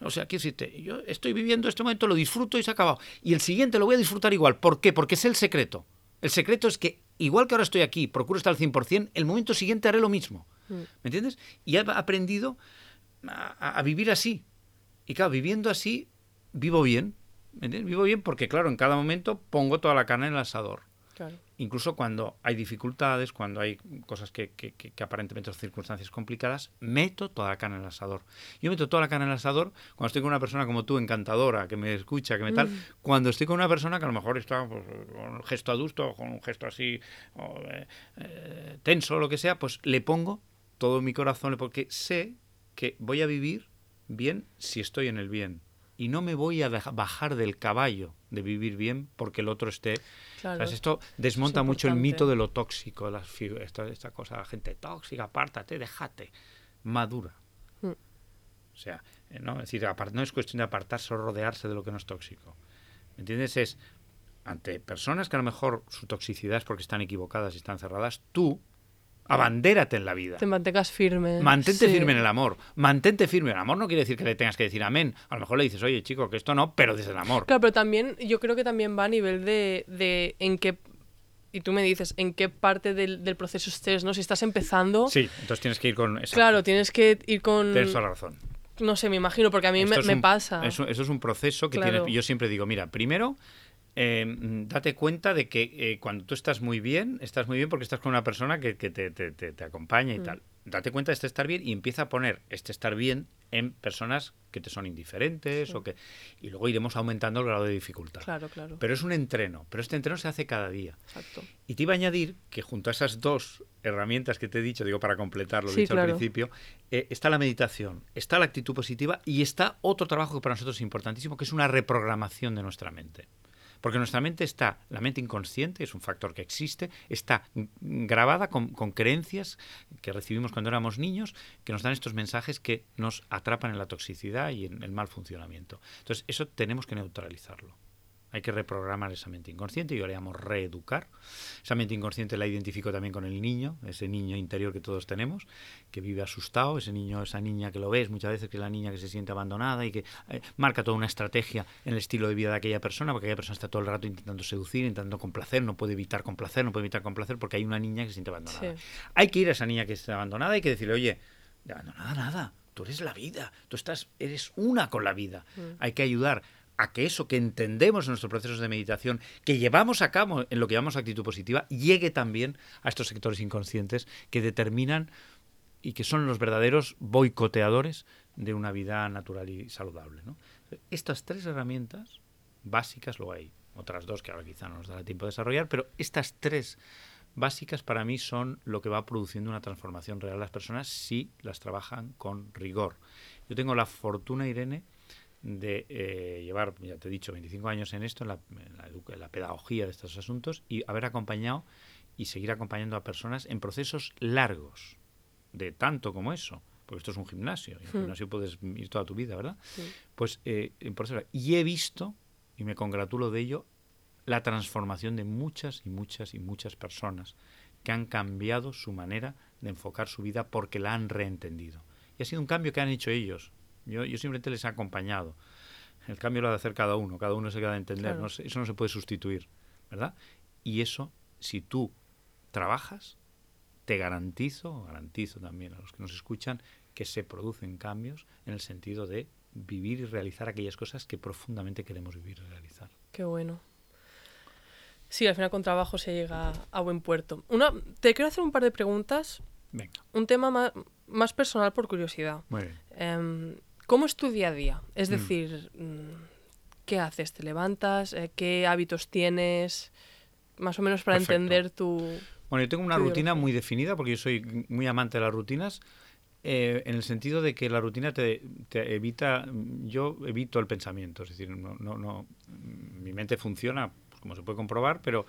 O sea, quiero decirte, yo estoy viviendo este momento, lo disfruto y se ha acabado. Y el siguiente lo voy a disfrutar igual. ¿Por qué? Porque es el secreto. El secreto es que, igual que ahora estoy aquí, procuro estar al 100%, el momento siguiente haré lo mismo. ¿Me entiendes? Y he aprendido a, a- a vivir así. Y claro, viviendo así, vivo bien. ¿Me entiendes? Vivo bien porque, claro, en cada momento pongo toda la carne en el asador Claro. Incluso cuando hay dificultades, cuando hay cosas que, que- que- que aparentemente son circunstancias complicadas, meto toda la carne en el asador. Yo meto toda la carne en el asador cuando estoy con una persona como tú, encantadora, que me escucha, que me tal, cuando estoy con una persona que a lo mejor está pues, con un gesto adusto, con un gesto así o, eh, eh, tenso lo que sea, pues le pongo todo mi corazón, porque sé que voy a vivir bien si estoy en el bien. Y no me voy a bajar del caballo de vivir bien porque el otro esté Claro. ¿Sabes? Esto desmonta mucho el mito de lo tóxico, las esta, esta cosa, la gente tóxica, apártate, déjate, madura. Mm. O sea, eh, ¿no? Es decir, no es cuestión de apartarse o rodearse de lo que no es tóxico. ¿Me entiendes? Es ante personas que a lo mejor su toxicidad es porque están equivocadas y están cerradas, tú abandérate en la vida. Te mantengas firme. Mantente Sí. firme en el amor. Mantente firme. El amor no quiere decir que le tengas que decir amén. A lo mejor le dices, oye, chico, que esto no, pero desde el amor. Claro, pero también, yo creo que también va a nivel de, de en qué. Y tú me dices, en qué parte del, del proceso estés, ¿no? Si estás empezando. Sí, entonces tienes que ir con... exacto. Claro, tienes que ir con. Tienes toda la razón. No sé, me imagino, porque a mí Esto me, es me un- pasa. Eso, eso es un proceso que Claro. tienes. Yo siempre digo, mira, primero, eh, mm, date cuenta de que eh, cuando tú estás muy bien, estás muy bien porque estás con una persona que, que te, te- te- te acompaña y Mm. tal. Date cuenta de este estar bien y empieza a poner este estar bien en personas que te son indiferentes o que y luego iremos aumentando el grado de dificultad. Claro, claro. Pero es un entreno, pero este entreno se hace cada día. Exacto. Y te iba a añadir que junto a esas dos herramientas que te he dicho, digo para completar lo Sí, dicho al principio, eh, está la meditación, está la actitud positiva y está otro trabajo que para nosotros es importantísimo, que es una reprogramación de nuestra mente. Porque nuestra mente está, la mente inconsciente, es un factor que existe, está grabada con creencias que recibimos cuando éramos niños, que nos dan estos mensajes que nos atrapan en la toxicidad y en el mal funcionamiento. Entonces, eso tenemos que neutralizarlo. Hay que reprogramar esa mente inconsciente, yo le llamo reeducar. Esa mente inconsciente la identifico también con el niño, ese niño interior que todos tenemos, que vive asustado, ese niño, esa niña que lo ves muchas veces, que es la niña que se siente abandonada y que eh, marca toda una estrategia en el estilo de vida de aquella persona, porque aquella persona está todo el rato intentando seducir, intentando complacer, no puede evitar complacer, no puede evitar complacer, porque hay una niña que se siente abandonada. Sí. Hay que ir a esa niña que está abandonada y que decirle, oye, de abandonada nada, tú eres la vida, tú estás, eres una con la vida. Hay que ayudar a que eso que entendemos en nuestros procesos de meditación, que llevamos a cabo en lo que llamamos actitud positiva, llegue también a estos sectores inconscientes que determinan y que son los verdaderos boicoteadores de una vida natural y saludable. Estas tres herramientas básicas, luego hay otras dos que ahora quizá no nos dará tiempo de desarrollar, pero estas tres básicas para mí son lo que va produciendo una transformación real en las personas si las trabajan con rigor. Yo tengo la fortuna, Irene, de eh, llevar, ya te he dicho, 25 años en esto, en la, en la educa- en la pedagogía de estos asuntos, y haber acompañado y seguir acompañando a personas en procesos largos, de tanto como eso, porque esto es un gimnasio, y en un gimnasio puedes ir toda tu vida, ¿verdad? Sí. Pues eh, en procesos. Y he visto, y me congratulo de ello, la transformación de muchas y muchas y muchas personas que han cambiado su manera de enfocar su vida porque la han reentendido. Y ha sido un cambio que han hecho ellos. Yo, yo simplemente les he acompañado. El cambio lo ha de hacer cada uno, cada uno se queda de entender. Claro. no se- eso no se puede sustituir, ¿verdad? Y eso, si tú trabajas, te garantizo, garantizo también a los que nos escuchan, que se producen cambios en el sentido de vivir y realizar aquellas cosas que profundamente queremos vivir y realizar. Qué bueno. Sí, al final con trabajo se llega a buen puerto. Una, te quiero hacer un par de preguntas. Venga, Un tema más, más personal por curiosidad. muy bien. Em, ¿Cómo es tu día a día? Es Mm. decir, mm, ¿qué haces? ¿Te levantas? Eh, ¿Qué hábitos tienes? Más o menos para Perfecto. entender tu... Bueno, yo tengo una rutina muy definida porque yo soy muy amante de las rutinas Eh, en el sentido de que la rutina te, te, evita, yo evito el pensamiento, es decir, no, no, no mi mente funciona pues, como se puede comprobar, pero,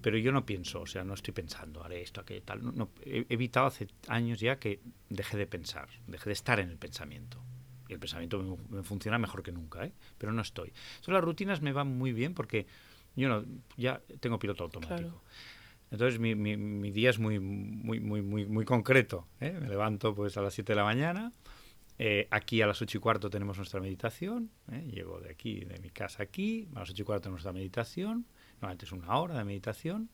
pero yo no pienso, o sea, no estoy pensando, haré esto, aquello, tal. No, no, he evitado hace años ya que dejé de pensar, dejé de estar en el pensamiento. Y el pensamiento me, funciona mejor que nunca, ¿eh? pero no estoy. Entonces las rutinas me van muy bien porque yo no, ya tengo piloto automático. Claro. Entonces mi, mi, mi, día es muy, muy, muy, muy, muy concreto. ¿eh? Me levanto pues a las 7 de la mañana. Eh, aquí a las 8 y cuarto tenemos nuestra meditación. ¿eh? Llego de aquí, de mi casa aquí. A las 8 y cuarto tenemos nuestra meditación. Normalmente es una hora de meditación.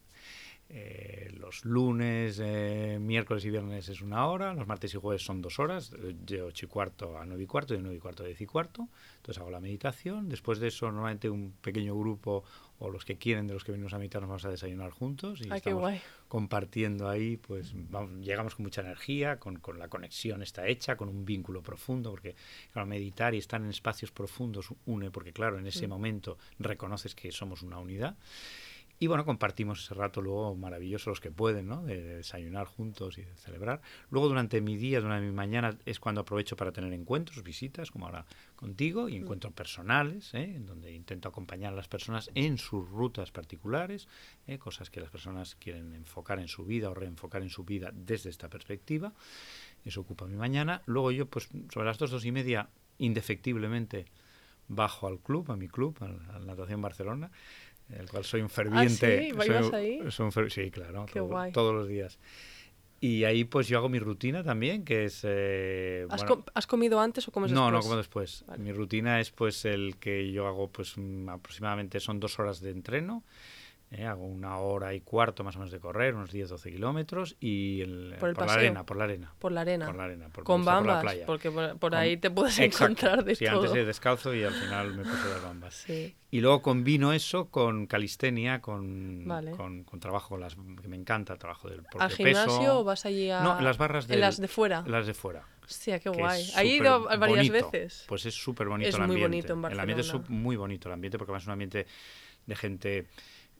Eh, los lunes, eh, miércoles y viernes es una hora, los martes y jueves son dos horas, de 8 y cuarto a 9 y cuarto, de 9 y cuarto a 10 y cuarto. Entonces hago la meditación. Después de eso, normalmente un pequeño grupo o los que quieren de los que venimos a meditar nos vamos a desayunar juntos y Ay, estamos compartiendo ahí, pues vamos, llegamos con mucha energía, con, con, la conexión está hecha, con un vínculo profundo, porque claro, meditar y estar en espacios profundos une, porque claro, en ese mm. momento reconoces que somos una unidad. Y bueno, compartimos ese rato luego maravilloso los que pueden, ¿no? De, de, desayunar juntos y de celebrar. Luego durante mi día, durante mi mañana, es cuando aprovecho para tener encuentros, visitas, como ahora contigo, y encuentros personales, ¿eh? en donde intento acompañar a las personas en sus rutas particulares, ¿eh? cosas que las personas quieren enfocar en su vida o reenfocar en su vida desde esta perspectiva. Eso ocupa mi mañana. Luego yo, pues sobre las dos, dos y media, indefectiblemente bajo al club, a mi club, a la Natación Barcelona, el cual soy un ferviente. ¿Ah, sí? ¿Ibas soy, ahí? soy un fer sí, claro, Qué todo, guay. todos los días. Y ahí pues yo hago mi rutina también, que es... Eh, ¿Has, bueno, com ¿Has, comido antes o comes no, después? No, como después. Vale. Mi rutina es pues el que yo hago pues aproximadamente son dos horas de entreno. Eh, hago una hora y cuarto más o menos de correr, unos 10-12 kilómetros y el, por, el por la arena, por la arena. Por la arena. Por la arena. Por, con bambas, por la porque por, por con, ahí te puedes exacto, encontrar de sí, todo. antes de descalzo y al final me puse las bambas. Sí. Y luego combino eso con calistenia, con, vale. con, con, trabajo las que me encanta, el trabajo del propio ¿Al gimnasio peso. o vas allí a...? No, las barras de... ¿En las de fuera? Las de fuera. Hostia, qué guay. ¿Has ido varias bonito. veces? Pues es súper bonito es el ambiente. muy bonito en Barcelona. El ambiente es muy bonito, el ambiente, porque además es un ambiente de gente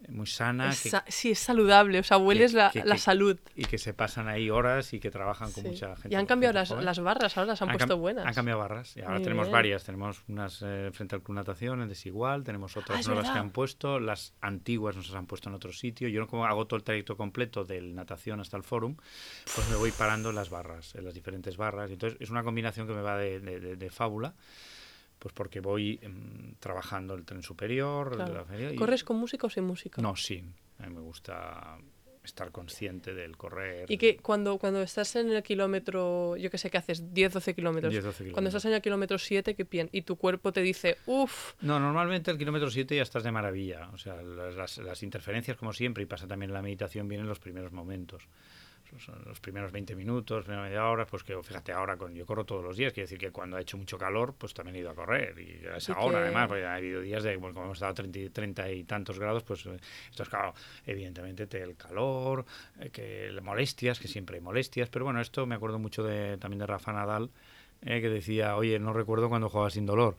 muy sana. Es que, sa sí, es saludable, o sea, hueles que, la, que, la, salud. Y que se pasan ahí horas y que trabajan con sí. mucha gente. Y han cambiado las, las, barras, ahora las han, han puesto buenas. Han cambiado barras, y ahora Muy tenemos bien. varias. Tenemos unas eh, frente al Club Natación, en Desigual, tenemos otras ah, nuevas verdad. que han puesto, las antiguas nos las han puesto en otro sitio. Yo como hago todo el trayecto completo del natación hasta el fórum, pues me voy parando en las barras, en las diferentes barras. Entonces es una combinación que me va de, de, de, de fábula pues porque voy um, trabajando el tren superior. Claro. La feria y... ¿Corres con música o sin música? No, sin. A mí me gusta estar consciente del correr. Y que cuando, cuando estás en el kilómetro, yo que sé que haces 10, 12 kilómetros, 10, 12 kilómetros. cuando estás en el kilómetro 7 ¿qué pien? y tu cuerpo te dice, uff. No, normalmente el kilómetro 7 ya estás de maravilla. O sea, las, las, interferencias, como siempre, y pasa también en la meditación, vienen los primeros momentos son los primeros 20 minutos, primera media hora, pues que fíjate ahora, con, yo corro todos los días, quiere decir que cuando ha hecho mucho calor, pues también he ido a correr, y a esa ¿Y hora que... además, porque ha habido días de, bueno, como hemos estado 30, 30 y tantos grados, pues esto es claro, evidentemente te, el calor, eh, que molestias, que siempre hay molestias, pero bueno, esto me acuerdo mucho de, también de Rafa Nadal, eh, que decía, oye, no recuerdo cuando jugaba sin dolor.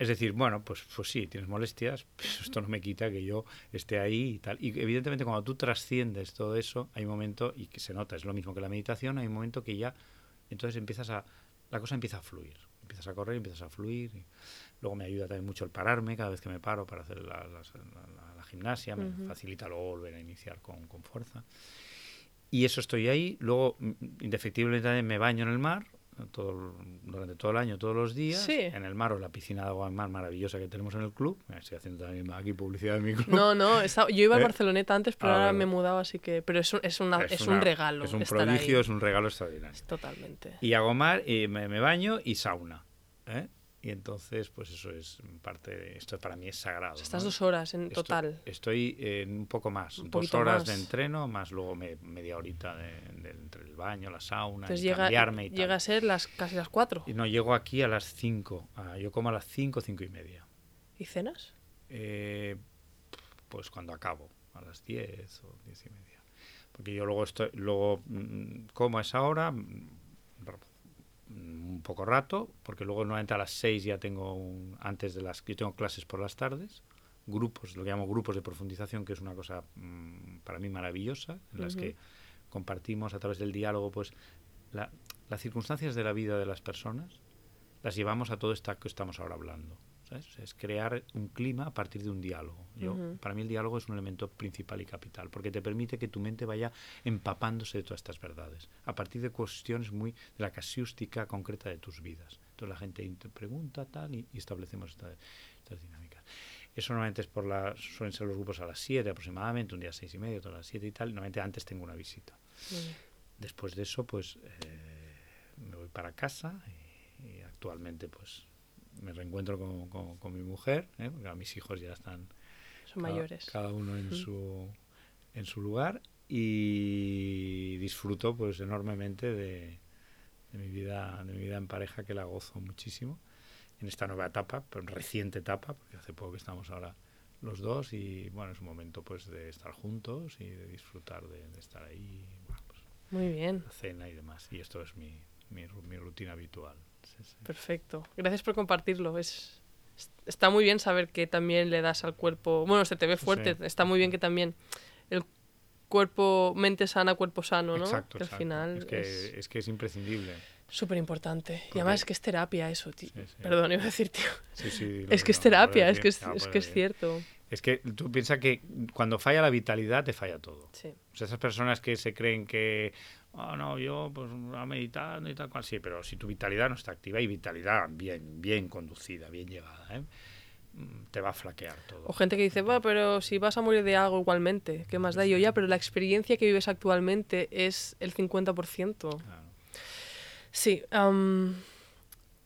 Es decir, bueno, pues, pues sí, tienes molestias, pues esto no me quita que yo esté ahí y tal. Y evidentemente cuando tú trasciendes todo eso, hay un momento, y que se nota, es lo mismo que la meditación, hay un momento que ya, entonces empiezas a, la cosa empieza a fluir. Empiezas a correr, empiezas a fluir. Y luego me ayuda también mucho el pararme cada vez que me paro para hacer la, la, la, la gimnasia, me uh -huh. facilita luego volver a iniciar con, con fuerza. Y eso estoy ahí. Luego, indefectiblemente, también me baño en el mar, todo, durante todo el año, todos los días, sí. en el mar o en la piscina de agua mar maravillosa que tenemos en el club. Estoy haciendo también aquí publicidad de mi club. No, no, está, yo iba a Barceloneta antes, pero ah, ahora me he mudado, así que. Pero es un, es una, es, es una, un regalo. Es un prodigio, ahí. es un regalo extraordinario. Totalmente. Y hago mar, y me, me baño y sauna. ¿eh? Y entonces, pues eso es parte de. Esto para mí es sagrado. O sea, estás ¿no? dos horas en total. Estoy, en un poco más. Un dos horas más. de entreno, más luego me, media horita de, de, entre el baño, la sauna, entonces y llega, cambiarme y llega tal. a ser las, casi las cuatro. Y no, llego aquí a las cinco. Ah, yo como a las cinco, cinco y media. ¿Y cenas? Eh, pues cuando acabo, a las diez o diez y media. Porque yo luego, estoy, luego mmm, como a esa hora un poco rato, porque luego normalmente a las 6 ya tengo un, antes de las yo tengo clases por las tardes, grupos, lo que llamo grupos de profundización, que es una cosa mmm, para mí maravillosa, en las uh -huh. que compartimos a través del diálogo pues la, las circunstancias de la vida de las personas las llevamos a todo esto que estamos ahora hablando. ¿Sabes? O sea, es crear un clima a partir de un diálogo. Yo. Para mí el diálogo es un elemento principal y capital, porque te permite que tu mente vaya empapándose de todas estas verdades, a partir de cuestiones muy de la casiústica concreta de tus vidas. Entonces la gente pregunta tal y, y establecemos esta- estas dinámicas. Eso normalmente es por la, suelen ser los grupos a las 7 aproximadamente, un día a 6 y medio, otro a las 7 y tal. Normalmente antes tengo una visita. Después de eso, pues eh, me voy para casa y, y actualmente pues me reencuentro con, con- con mi mujer, ¿eh? porque a mis hijos ya están Son cada, mayores. cada uno en su en su lugar y disfruto pues enormemente de, de mi vida de mi vida en pareja que la gozo muchísimo en esta nueva etapa, pero reciente etapa, porque hace poco que estamos ahora los dos y bueno, es un momento pues de estar juntos y de disfrutar de, de estar ahí, bueno, pues, Muy bien. la cena y demás. Y esto es mi, mi, mi rutina habitual. Sí. Perfecto. Gracias por compartirlo. Es, es- está muy bien saber que también le das al cuerpo. Bueno, se te ve fuerte. Sí. Está muy bien que también el cuerpo, mente sana, cuerpo sano, ¿no? Exacto, que al exacto. final es, que, es es que es imprescindible. súper importante. Y además es que es terapia eso, tío. Sí. Perdón, iba a decir, tío. Sí, sí, lo- Es que es terapia, es que es, lo es que es cierto. Es que tú piensas que cuando falla la vitalidad, te falla todo. Sí. O sea, esas personas que se creen que, oh, no, yo pues a meditando y tal cual, sí, pero si tu vitalidad no está activa y vitalidad bien, bien conducida, bien llevada, ¿eh? Mm, te va a flaquear todo. O gente que dice, va, pero si vas a morir de algo igualmente, ¿qué más da? Y yo ya, pero la experiencia que vives actualmente es el 50%. Claro. Sí. am,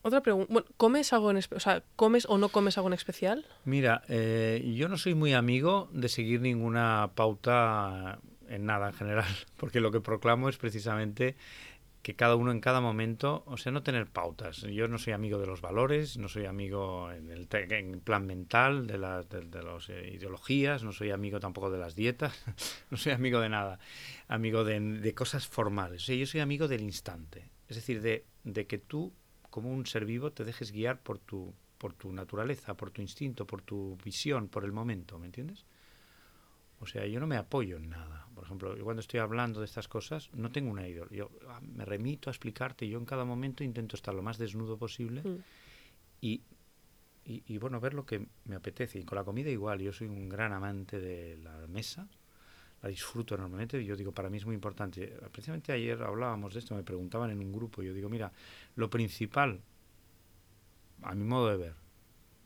otra pregunta. Bueno, ¿comes algo en O sea, ¿comes o no comes algo en especial? Mira, eh, yo no soy muy amigo de seguir ninguna pauta en nada en general, porque lo que proclamo es precisamente que cada uno en cada momento, o sea, no tener pautas. Yo no soy amigo de los valores, no soy amigo en el plan mental de las de, de eh, ideologías, no soy amigo tampoco de las dietas, no soy amigo de nada, amigo de, de cosas formales. O sea, yo soy amigo del instante, es decir, de, de que tú, como un ser vivo, te dejes guiar por tu, por tu naturaleza, por tu instinto, por tu visión, por el momento, ¿me entiendes? O sea, yo no me apoyo en nada. Por ejemplo, yo cuando estoy hablando de estas cosas, no tengo una idea. Yo ah, me remito a explicarte. Yo en cada momento intento estar lo más desnudo posible Mm. y, y, y, bueno, ver lo que me apetece. Y con la comida igual. Yo soy un gran amante de la mesa. La disfruto enormemente. Yo digo, para mí es muy importante. Precisamente ayer hablábamos de esto, me preguntaban en un grupo. Yo digo, mira, lo principal, a mi modo de ver,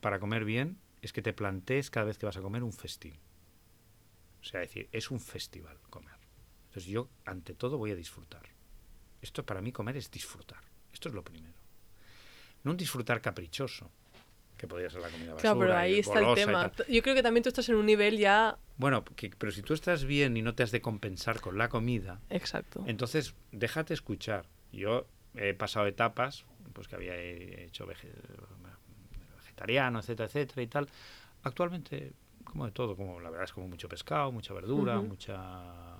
para comer bien, es que te plantees cada vez que vas a comer un festín. O sea, decir, es un festival comer. Entonces yo, ante todo, voy a disfrutar. Esto para mí comer es disfrutar. Esto es lo primero. No un disfrutar caprichoso, que podría ser la comida basura. Claro, pero ahí está el tema. Yo creo que también tú estás en un nivel ya... Bueno, que- pero si tú estás bien y no te has de compensar con la comida, Exacto. entonces déjate escuchar. Yo he pasado etapas, pues que había hecho vege- vegetariano, etcétera, etcétera y tal. Actualmente, como de todo, como la verdad es como mucho pescado, mucha verdura, Ujú. mucha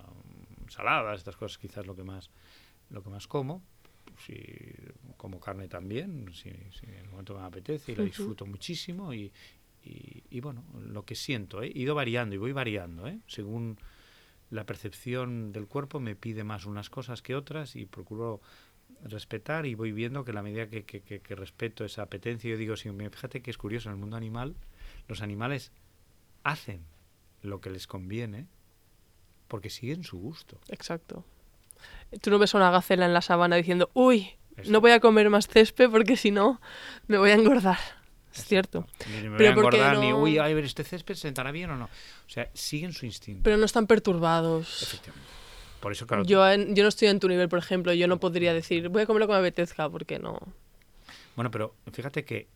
ensaladas, estas cosas quizás lo que más lo que más como. Si como carne también, si, si en el momento me apetece y la disfruto muchísimo y, y, y bueno, lo que siento, ¿eh? he ido variando y voy variando, ¿eh? según la percepción del cuerpo me pide más unas cosas que otras y procuro respetar y voy viendo que la medida que, que- que- que respeto esa apetencia, yo digo, si, fíjate que es curioso, en el mundo animal los animales hacen lo que les conviene porque siguen su gusto. Exacto. Tú no ves a una gacela en la sabana diciendo, uy, Eso. no voy a comer más césped porque si no me voy a engordar. Es cierto. Ni me voy Pero a engordar, ni, no- uy, a ver, este césped se sentará bien o no. O sea, siguen su instinto. Pero no están perturbados. Efectivamente. Por eso, claro, Yo, en- yo no estoy en tu nivel, por ejemplo. Yo no podría decir, voy a comer lo que me apetezca, porque no. Bueno, pero fíjate que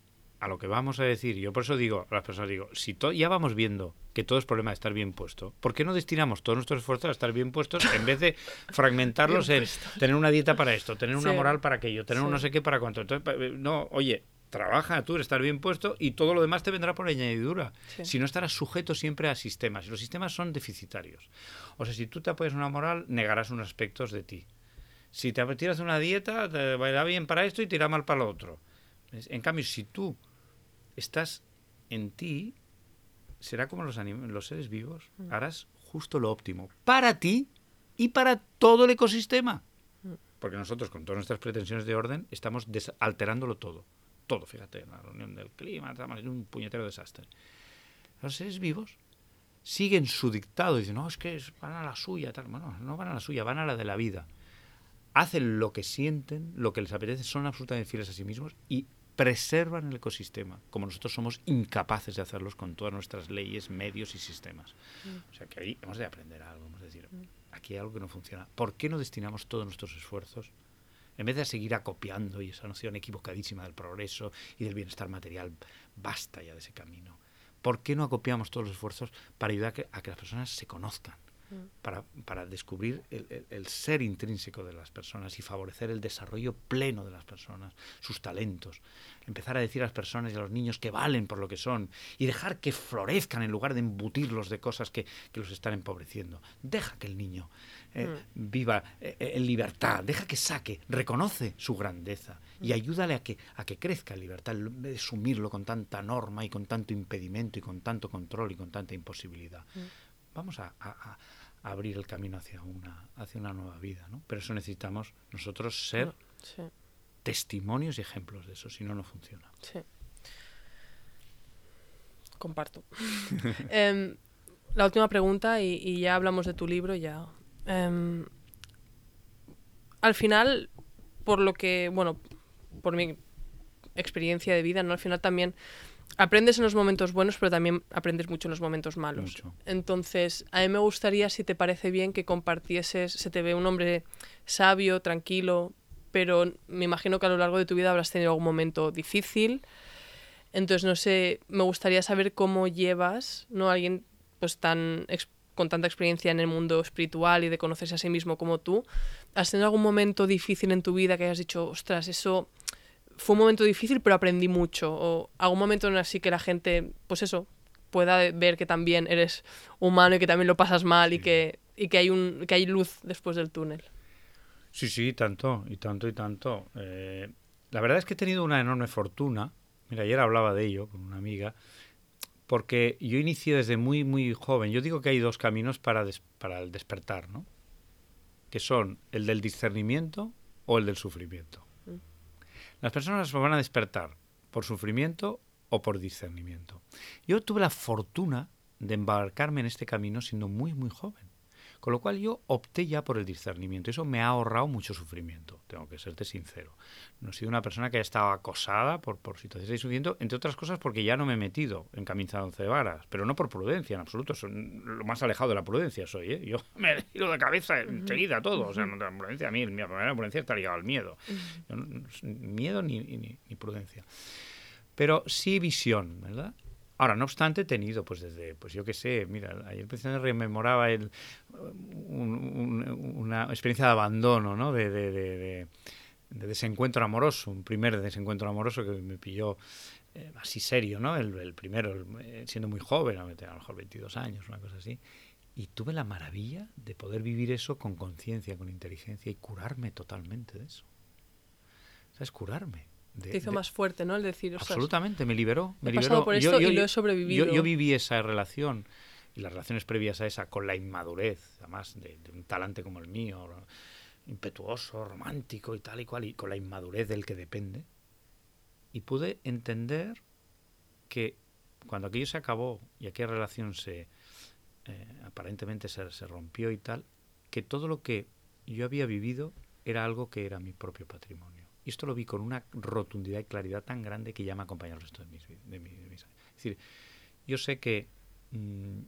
a lo que vamos a decir, yo por eso digo a las personas, digo, si ya vamos viendo que todo es problema de estar bien puesto, ¿por qué no destinamos todos nuestros esfuerzos a estar bien puestos en vez de fragmentarlos en tener una dieta para esto, tener una Sí. moral para aquello, tener un no sé qué para cuánto? Entonces, eh, no, oye, trabaja tú estar bien puesto y todo lo demás te vendrá por añadidura. Sí. Si no estarás sujeto siempre a sistemas, y los sistemas son deficitarios. O sea, si tú te apoyas una moral, negarás unos aspectos de ti. Si te tiras una dieta, te va a ir bien para esto y te irá mal para lo otro. En cambio, si tú estás en ti, será como los, seres vivos. Harás justo lo óptimo para ti y para todo el ecosistema. Porque nosotros, con todas nuestras pretensiones de orden, estamos alterándolo todo. Todo, fíjate, la reunión del clima, estamos en un puñetero desastre. Los seres vivos siguen su dictado y dicen, no, es que van a la suya. Tal. Bueno, no van a la suya, van a la de la vida. Hacen lo que sienten, lo que les apetece, son absolutamente fieles a sí mismos y preservan el ecosistema, como nosotros somos incapaces de hacerlos con todas nuestras leyes, medios y sistemas. Mm. O sea que ahí hemos de aprender algo, hemos de decir, aquí hay algo que no funciona. ¿Por qué no destinamos todos nuestros esfuerzos, en vez de seguir acopiando y esa noción equivocadísima del progreso y del bienestar material, basta ya de ese camino? ¿Por qué no acopiamos todos los esfuerzos para ayudar a que las personas se conozcan? Para, para descubrir el, el, ser intrínseco de las personas y favorecer el desarrollo pleno de las personas, sus talentos. Empezar a decir a las personas y a los niños que valen por lo que son y dejar que florezcan en lugar de embutirlos de cosas que, que los están empobreciendo. Deja que el niño eh, mm. viva eh, eh, en libertad, deja que saque, reconoce su grandeza y mm. ayúdale a que, a que crezca en libertad, de sumirlo con tanta norma y con tanto impedimento y con tanto control y con tanta imposibilidad. Mm. Vamos a, abrir el camino hacia una, hacia una nueva vida, ¿no? Pero eso necesitamos nosotros ser testimonios y ejemplos de eso, si no, no funciona. Sí. Comparto. Em, la última pregunta, y, ya hablamos de tu libro, ya. Em, al final, por lo que, bueno, por mi experiencia de vida, ¿no? Al final también aprendes en los momentos buenos, pero también aprendes mucho en los momentos malos. Entonces, a mí me gustaría, si te parece bien, que compartieses, se te ve un hombre sabio, tranquilo, pero me imagino que a lo largo de tu vida habrás tenido algún momento difícil. Entonces, no sé, me gustaría saber cómo llevas, ¿no? Alguien pues tan con tanta experiencia en el mundo espiritual y de conocerse a sí mismo como tú, ¿has tenido algún momento difícil en tu vida que hayas dicho, ostras, eso fue un momento difícil, pero aprendí mucho. O algún momento en así que la gente, pues eso, pueda ver que también eres humano y que también lo pasas mal y, que, y que, hay un, que hay luz después del túnel. Sí, sí, tanto, y tanto, y tanto. Eh, la verdad es que he tenido una enorme fortuna. Mira, ayer hablaba de ello con una amiga, porque yo inicié desde muy, muy joven. Yo digo que hay dos caminos para, para el despertar, ¿no? Que son el del discernimiento o el del sufrimiento. Las personas van a despertar por sufrimiento o por discernimiento. Yo tuve la fortuna de embarcarme en este camino siendo muy, muy joven. Con lo cual yo opté ya por el discernimiento. Eso me ha ahorrado mucho sufrimiento, tengo que serte sincero. No he sido una persona que haya estado acosada por, por situaciones de sufrimiento, entre otras cosas porque ya no me he metido en camisa de once varas, pero no por prudencia en absoluto. Son lo más alejado de la prudencia soy. ¿eh? Yo me he ido de cabeza enseguida todo. O sea, no, la prudencia a mí, mi primera prudencia está ligada al miedo. miedo ni, ni, ni prudencia. Pero sí visión, ¿verdad? Ahora, no obstante, he tenido, pues desde, pues yo qué sé, mira, ayer precisamente rememoraba el, una experiencia de abandono, ¿no? De, de, de, desencuentro amoroso, un primer desencuentro amoroso que me pilló eh, así serio, ¿no? El, primero, eh, siendo muy joven, a lo mejor 22 años, una cosa así. Y tuve la maravilla de poder vivir eso con conciencia, con inteligencia y curarme totalmente de eso. ¿Sabes? Curarme te hizo más fuerte, ¿no? El decir, absolutamente, me liberó. Me he pasado por esto y lo he sobrevivido. Yo, viví esa relación y las relaciones previas a esa con la inmadurez, además de, un talante como el mío, impetuoso, romántico y tal y cual, y con la inmadurez del que depende. Y pude entender que cuando aquello se acabó y aquella relación se eh, aparentemente se, se rompió y tal, que todo lo que yo había vivido era algo que era mi propio patrimonio. Y esto lo vi con una rotundidad y claridad tan grande que ya me acompaña el resto de mis, de mis, Es decir, yo sé que, mm,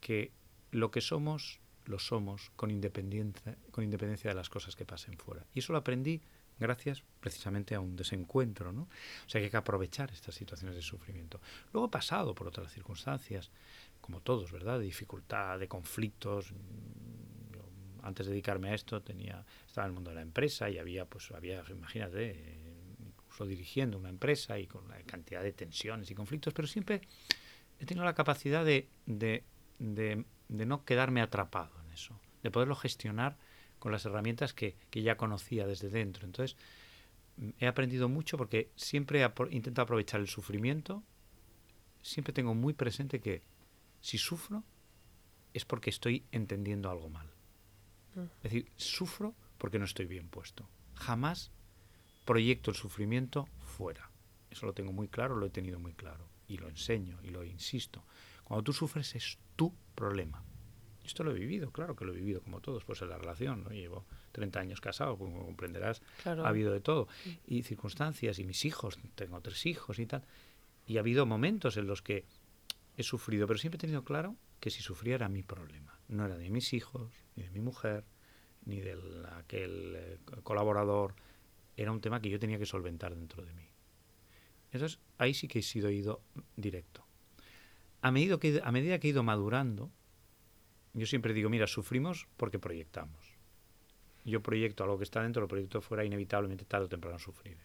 que lo que somos, lo somos con independencia, con independencia de las cosas que pasen fuera. Y eso lo aprendí gracias precisamente a un desencuentro, ¿no? O sea que hay que aprovechar estas situaciones de sufrimiento. Luego he pasado por otras circunstancias, como todos, ¿verdad? De dificultad, de conflictos, antes de dedicarme a esto tenía estaba en el mundo de la empresa y había pues había imagínate incluso dirigiendo una empresa y con la cantidad de tensiones y conflictos pero siempre he tenido la capacidad de, de, de, no quedarme atrapado en eso de poderlo gestionar con las herramientas que, que ya conocía desde dentro. Entonces he aprendido mucho porque siempre intento aprovechar el sufrimiento siempre tengo muy presente que si sufro es porque estoy entendiendo algo mal es decir, sufro porque no estoy bien puesto. Jamás proyecto el sufrimiento fuera. Eso lo tengo muy claro, lo he tenido muy claro. Y lo enseño y lo insisto. Cuando tú sufres es tu problema. Esto lo he vivido, claro que lo he vivido como todos, pues en la relación, ¿no? Llevo 30 años casado, como comprenderás, Claro. ha habido de todo. Y circunstancias, y mis hijos, tengo tres hijos y tal. Y ha habido momentos en los que he sufrido, pero siempre he tenido claro que si sufría era mi problema. No era de mis hijos, ni de mi mujer, ni de aquel eh, colaborador. Era un tema que yo tenía que solventar dentro de mí. Entonces, ahí sí que he sido ido directo. A medida que, a medida que he ido madurando, yo siempre digo, mira, sufrimos porque proyectamos. Yo proyecto algo que está dentro, lo proyecto fuera, inevitablemente tarde o temprano sufriré.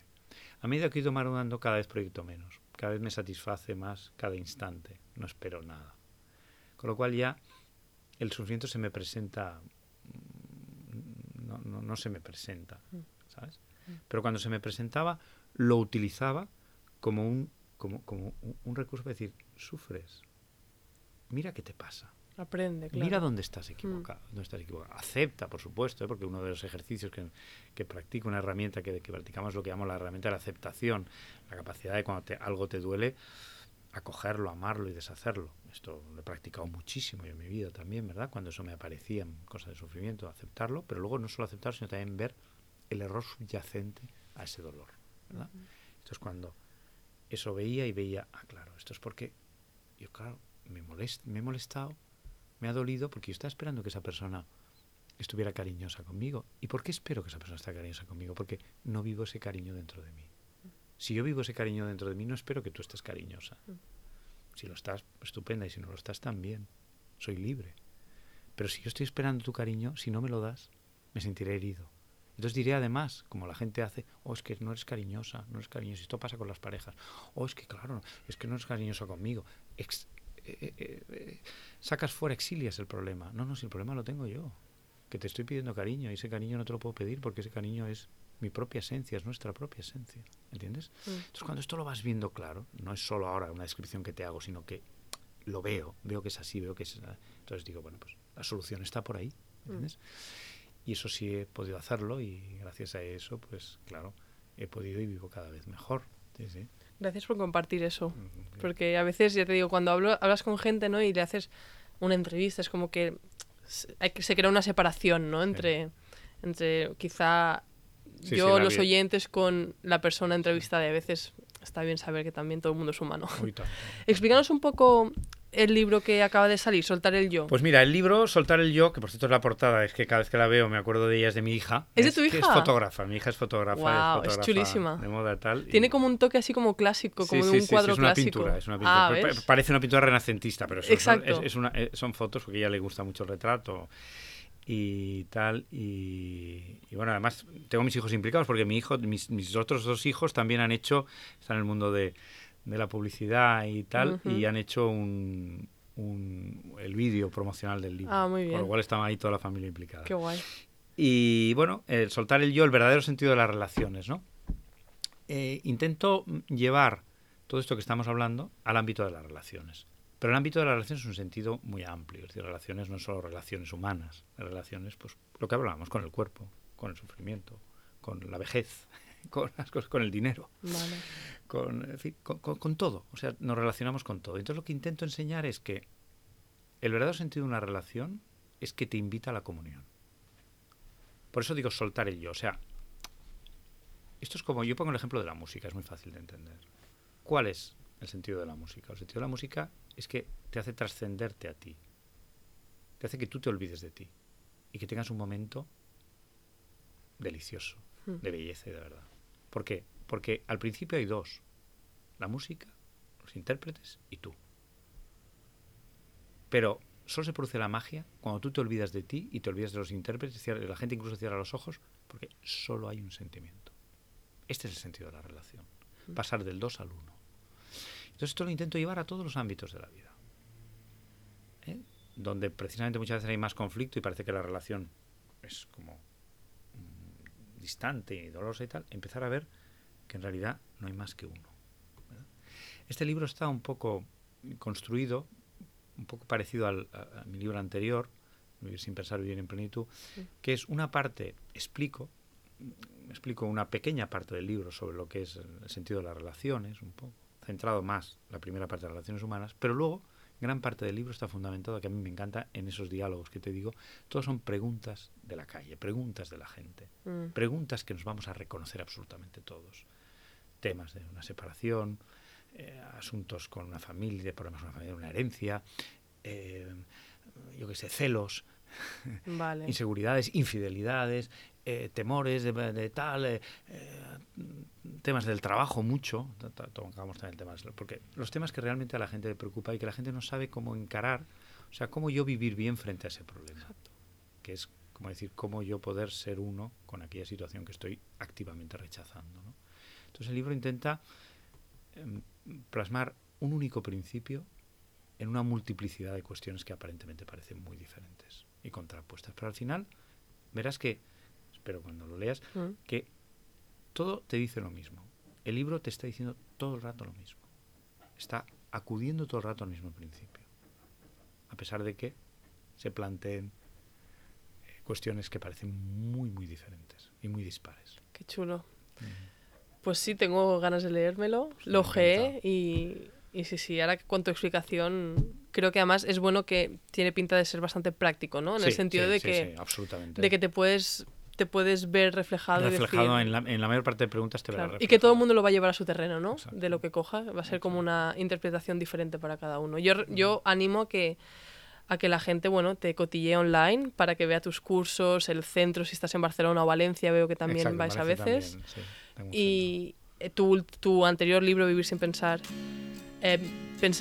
A medida que he ido madurando, cada vez proyecto menos. Cada vez me satisface más cada instante. No espero nada. Con lo cual ya el sufrimiento se me presenta, mm, no, no, no se me presenta, ¿sabes? Pero cuando se me presentaba, lo utilizaba como un, como, como un, un recurso para decir, sufres, mira qué te pasa. Aprende, claro. Mira dónde estás equivocado, dónde estás equivocado. Acepta, por supuesto, ¿eh? porque uno de los ejercicios que, que practico, una herramienta que, que practicamos, lo que llamamos la herramienta de la aceptación, la capacidad de cuando te, algo te duele, acogerlo, amarlo y deshacerlo. Esto lo he practicado muchísimo yo en mi vida también, ¿verdad? Cuando eso me aparecía en cosas de sufrimiento, aceptarlo, pero luego no solo aceptarlo, sino también ver el error subyacente a ese dolor, ¿verdad? Entonces cuando eso veía y veía, ah, claro, esto es porque yo, claro, me, molest, me he molestado, me ha dolido porque yo estaba esperando que esa persona estuviera cariñosa conmigo. ¿Y por qué espero que esa persona esté cariñosa conmigo? Porque no vivo ese cariño dentro de mí. Si yo vivo ese cariño dentro de mí, no espero que tú estés cariñosa. Si lo estás, estupenda, y si no lo estás, también. Soy libre. Pero si yo estoy esperando tu cariño, si no me lo das, me sentiré herido. Entonces diré además, como la gente hace, oh, es que no eres cariñosa, no eres cariñosa. Esto pasa con las parejas. Oh, es que claro, es que no eres cariñosa conmigo. Eh, eh, eh, sacas fuera, exilias el problema. No, no, si el problema lo tengo yo. Que te estoy pidiendo cariño y ese cariño no te lo puedo pedir porque ese cariño es mi propia esencia, es nuestra propia esencia. ¿Entiendes? Mm. Entonces, cuando esto lo vas viendo claro, no es solo ahora una descripción que te hago, sino que lo veo, veo que es así, veo que es. Entonces digo, bueno, pues la solución está por ahí. ¿Entiendes? Y eso sí he podido hacerlo y gracias a eso, pues claro, he podido y vivo cada vez mejor. Sí, sí. Gracias por compartir eso. Mm, Porque a veces, ya te digo, cuando hablo, hablas con gente, ¿no? Y le haces una entrevista, es como que se, hay se crea una separación, ¿no? Entre, entre quizá Sí, yo, sí, los oyentes, con la persona entrevistada. Y a veces está bien saber que también todo el mundo es humano. Explícanos un poco el libro que acaba de salir, Soltar el Yo. Pues mira, el libro Soltar el Yo, que por cierto es la portada, es que cada vez que la veo me acuerdo de ella, es de mi hija. ¿Es de tu que hija? Es fotógrafa, mi hija es fotógrafa. Guau, es fotógrafa chulísima. De moda tal. y- Tiene como un toque así como clásico, como Sí, de un sí, cuadro sí, es una clásico. pintura, es una pintura. Ah, ¿ves? Parece una pintura renacentista, pero son, Exacto. son- es- es una- eh, son fotos porque a ella le gusta mucho el retrato y tal. Y, y bueno, además tengo mis hijos implicados porque mi hijo, mis, mis otros dos hijos también han hecho, están en el mundo de, de la publicidad y tal, y han hecho un, un- el vídeo promocional del libro. Ah, muy Con lo cual estaba ahí toda la familia implicada. Qué guay. Y bueno, el soltar el yo, el verdadero sentido de las relaciones, ¿no? Eh, intento llevar todo esto que estamos hablando al ámbito de las relaciones. Pero el ámbito de las relaciones es un sentido muy amplio. Es decir, relaciones no solo relaciones humanas, relaciones, pues lo que hablábamos con el cuerpo, con el sufrimiento, con la vejez, con las cosas, con el dinero Vale. con, en fin, con, con- con todo. O sea, nos relacionamos con todo. Entonces lo que intento enseñar es que el verdadero sentido de una relación es que te invita a la comunión. Por eso digo soltar el yo. O sea, esto es como, yo pongo el ejemplo de la música, es muy fácil de entender. ¿Cuál es el sentido de la música? El sentido de la música es que te hace trascenderte a ti. Te hace que tú te olvides de ti. Y que tengas un momento delicioso, Hmm. de belleza y de verdad. ¿Por qué? Porque al principio hay dos. La música, los intérpretes y tú. Pero solo se produce la magia cuando tú te olvidas de ti y te olvidas de los intérpretes. La gente incluso cierra los ojos porque solo hay un sentimiento. Este es el sentido de la relación. Pasar del dos al uno. Entonces esto lo intento llevar a todos los ámbitos de la vida. ¿eh? Donde precisamente muchas veces hay más conflicto y parece que la relación es como mm, distante y dolorosa y tal, empezar a ver que en realidad no hay más que uno. ¿verdad? Este libro está un poco construido, un poco parecido al, a, a mi libro anterior, Vivir sin pensar, vivir en plenitud, que es una parte, explico, explico una pequeña parte del libro sobre lo que es el sentido de las relaciones, un poco, centrado más la primera parte de las relaciones humanas, pero luego gran parte del libro está fundamentado, que a mí me encanta, en esos diálogos que te digo, todos son preguntas de la calle, preguntas de la gente, Mm. preguntas que nos vamos a reconocer absolutamente todos. Temas de una separación, eh, asuntos con una familia, problemas con una familia, una herencia, eh, yo qué sé, celos, Vale. inseguridades, infidelidades, eh, temores de, de tal, eh, eh, temas del trabajo mucho, to- to- tocamos también temas, porque los temas que realmente a la gente le preocupa y que la gente no sabe cómo encarar, o sea, cómo yo vivir bien frente a ese problema, que es como decir, cómo yo poder ser uno con aquella situación que estoy activamente rechazando. ¿no? Entonces el libro intenta em, plasmar un único principio en una multiplicidad de cuestiones que aparentemente parecen muy diferentes y contrapuestas. Pero al final verás que, espero cuando lo leas, Mm. que todo te dice lo mismo. El libro te está diciendo todo el rato lo mismo. Está acudiendo todo el rato al mismo principio. A pesar de que se planteen eh, cuestiones que parecen muy, muy diferentes y muy dispares. Qué chulo. Pues sí, tengo ganas de leérmelo. Lo encanta. y, y sí, sí, ahora que cuento explicación, creo que además es bueno que tiene pinta de ser bastante práctico, ¿no? En el sentido sí, de sí, que absolutamente. de que te puedes te puedes ver reflejado, y reflejado decir- en, la, en la mayor parte de preguntas te Claro, y reflejado. que todo el mundo lo va a llevar a su terreno, ¿no? Exacto. De lo que coja, va a ser como una interpretación diferente para cada uno. Yo, yo animo a que a que la gente, bueno, te cotille online para que vea tus cursos, el centro, si estás en Barcelona o Valencia, veo que también Exacto, vais a veces. también, sí, Y eh, tu, tu anterior libro, Vivir sin pensar, eh,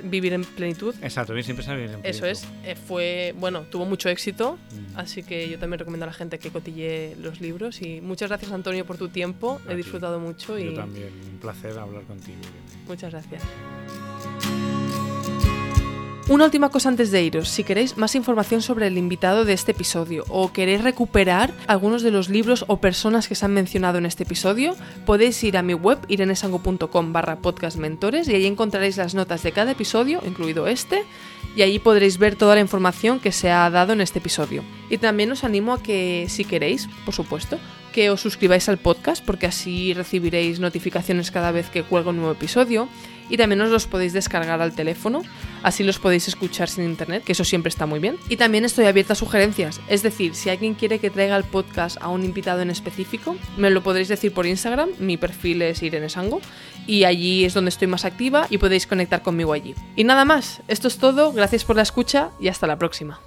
Vivir en plenitud. Exacto, bien siempre sale bien en eso plenitud. es, eh, fue, bueno, tuvo mucho éxito, Mm. así que yo también recomiendo a la gente que cotille los libros. Y muchas gracias, Antonio, por tu tiempo, A he ti. disfrutado mucho y Yo también, un placer hablar contigo. Muchas gracias. Una última cosa antes de iros. Si queréis más información sobre el invitado de este episodio o queréis recuperar algunos de los libros o personas que se han mencionado en este episodio, podéis ir a mi web irenesango.com barra podcastmentores y ahí encontraréis las notas de cada episodio, incluido este, y allí podréis ver toda la información que se ha dado en este episodio. Y también os animo a que, si queréis, por supuesto, que os suscribáis al podcast porque así recibiréis notificaciones cada vez que cuelgo un nuevo episodio y también os los podéis descargar al teléfono, así los podéis escuchar sin internet, que eso siempre está muy bien. Y también estoy abierta a sugerencias, es decir, si alguien quiere que traiga el podcast a un invitado en específico, me lo podréis decir por Instagram, mi perfil es Irene Sango y allí es donde estoy más activa y podéis conectar conmigo allí. Y nada más, esto es todo, gracias por la escucha y hasta la próxima.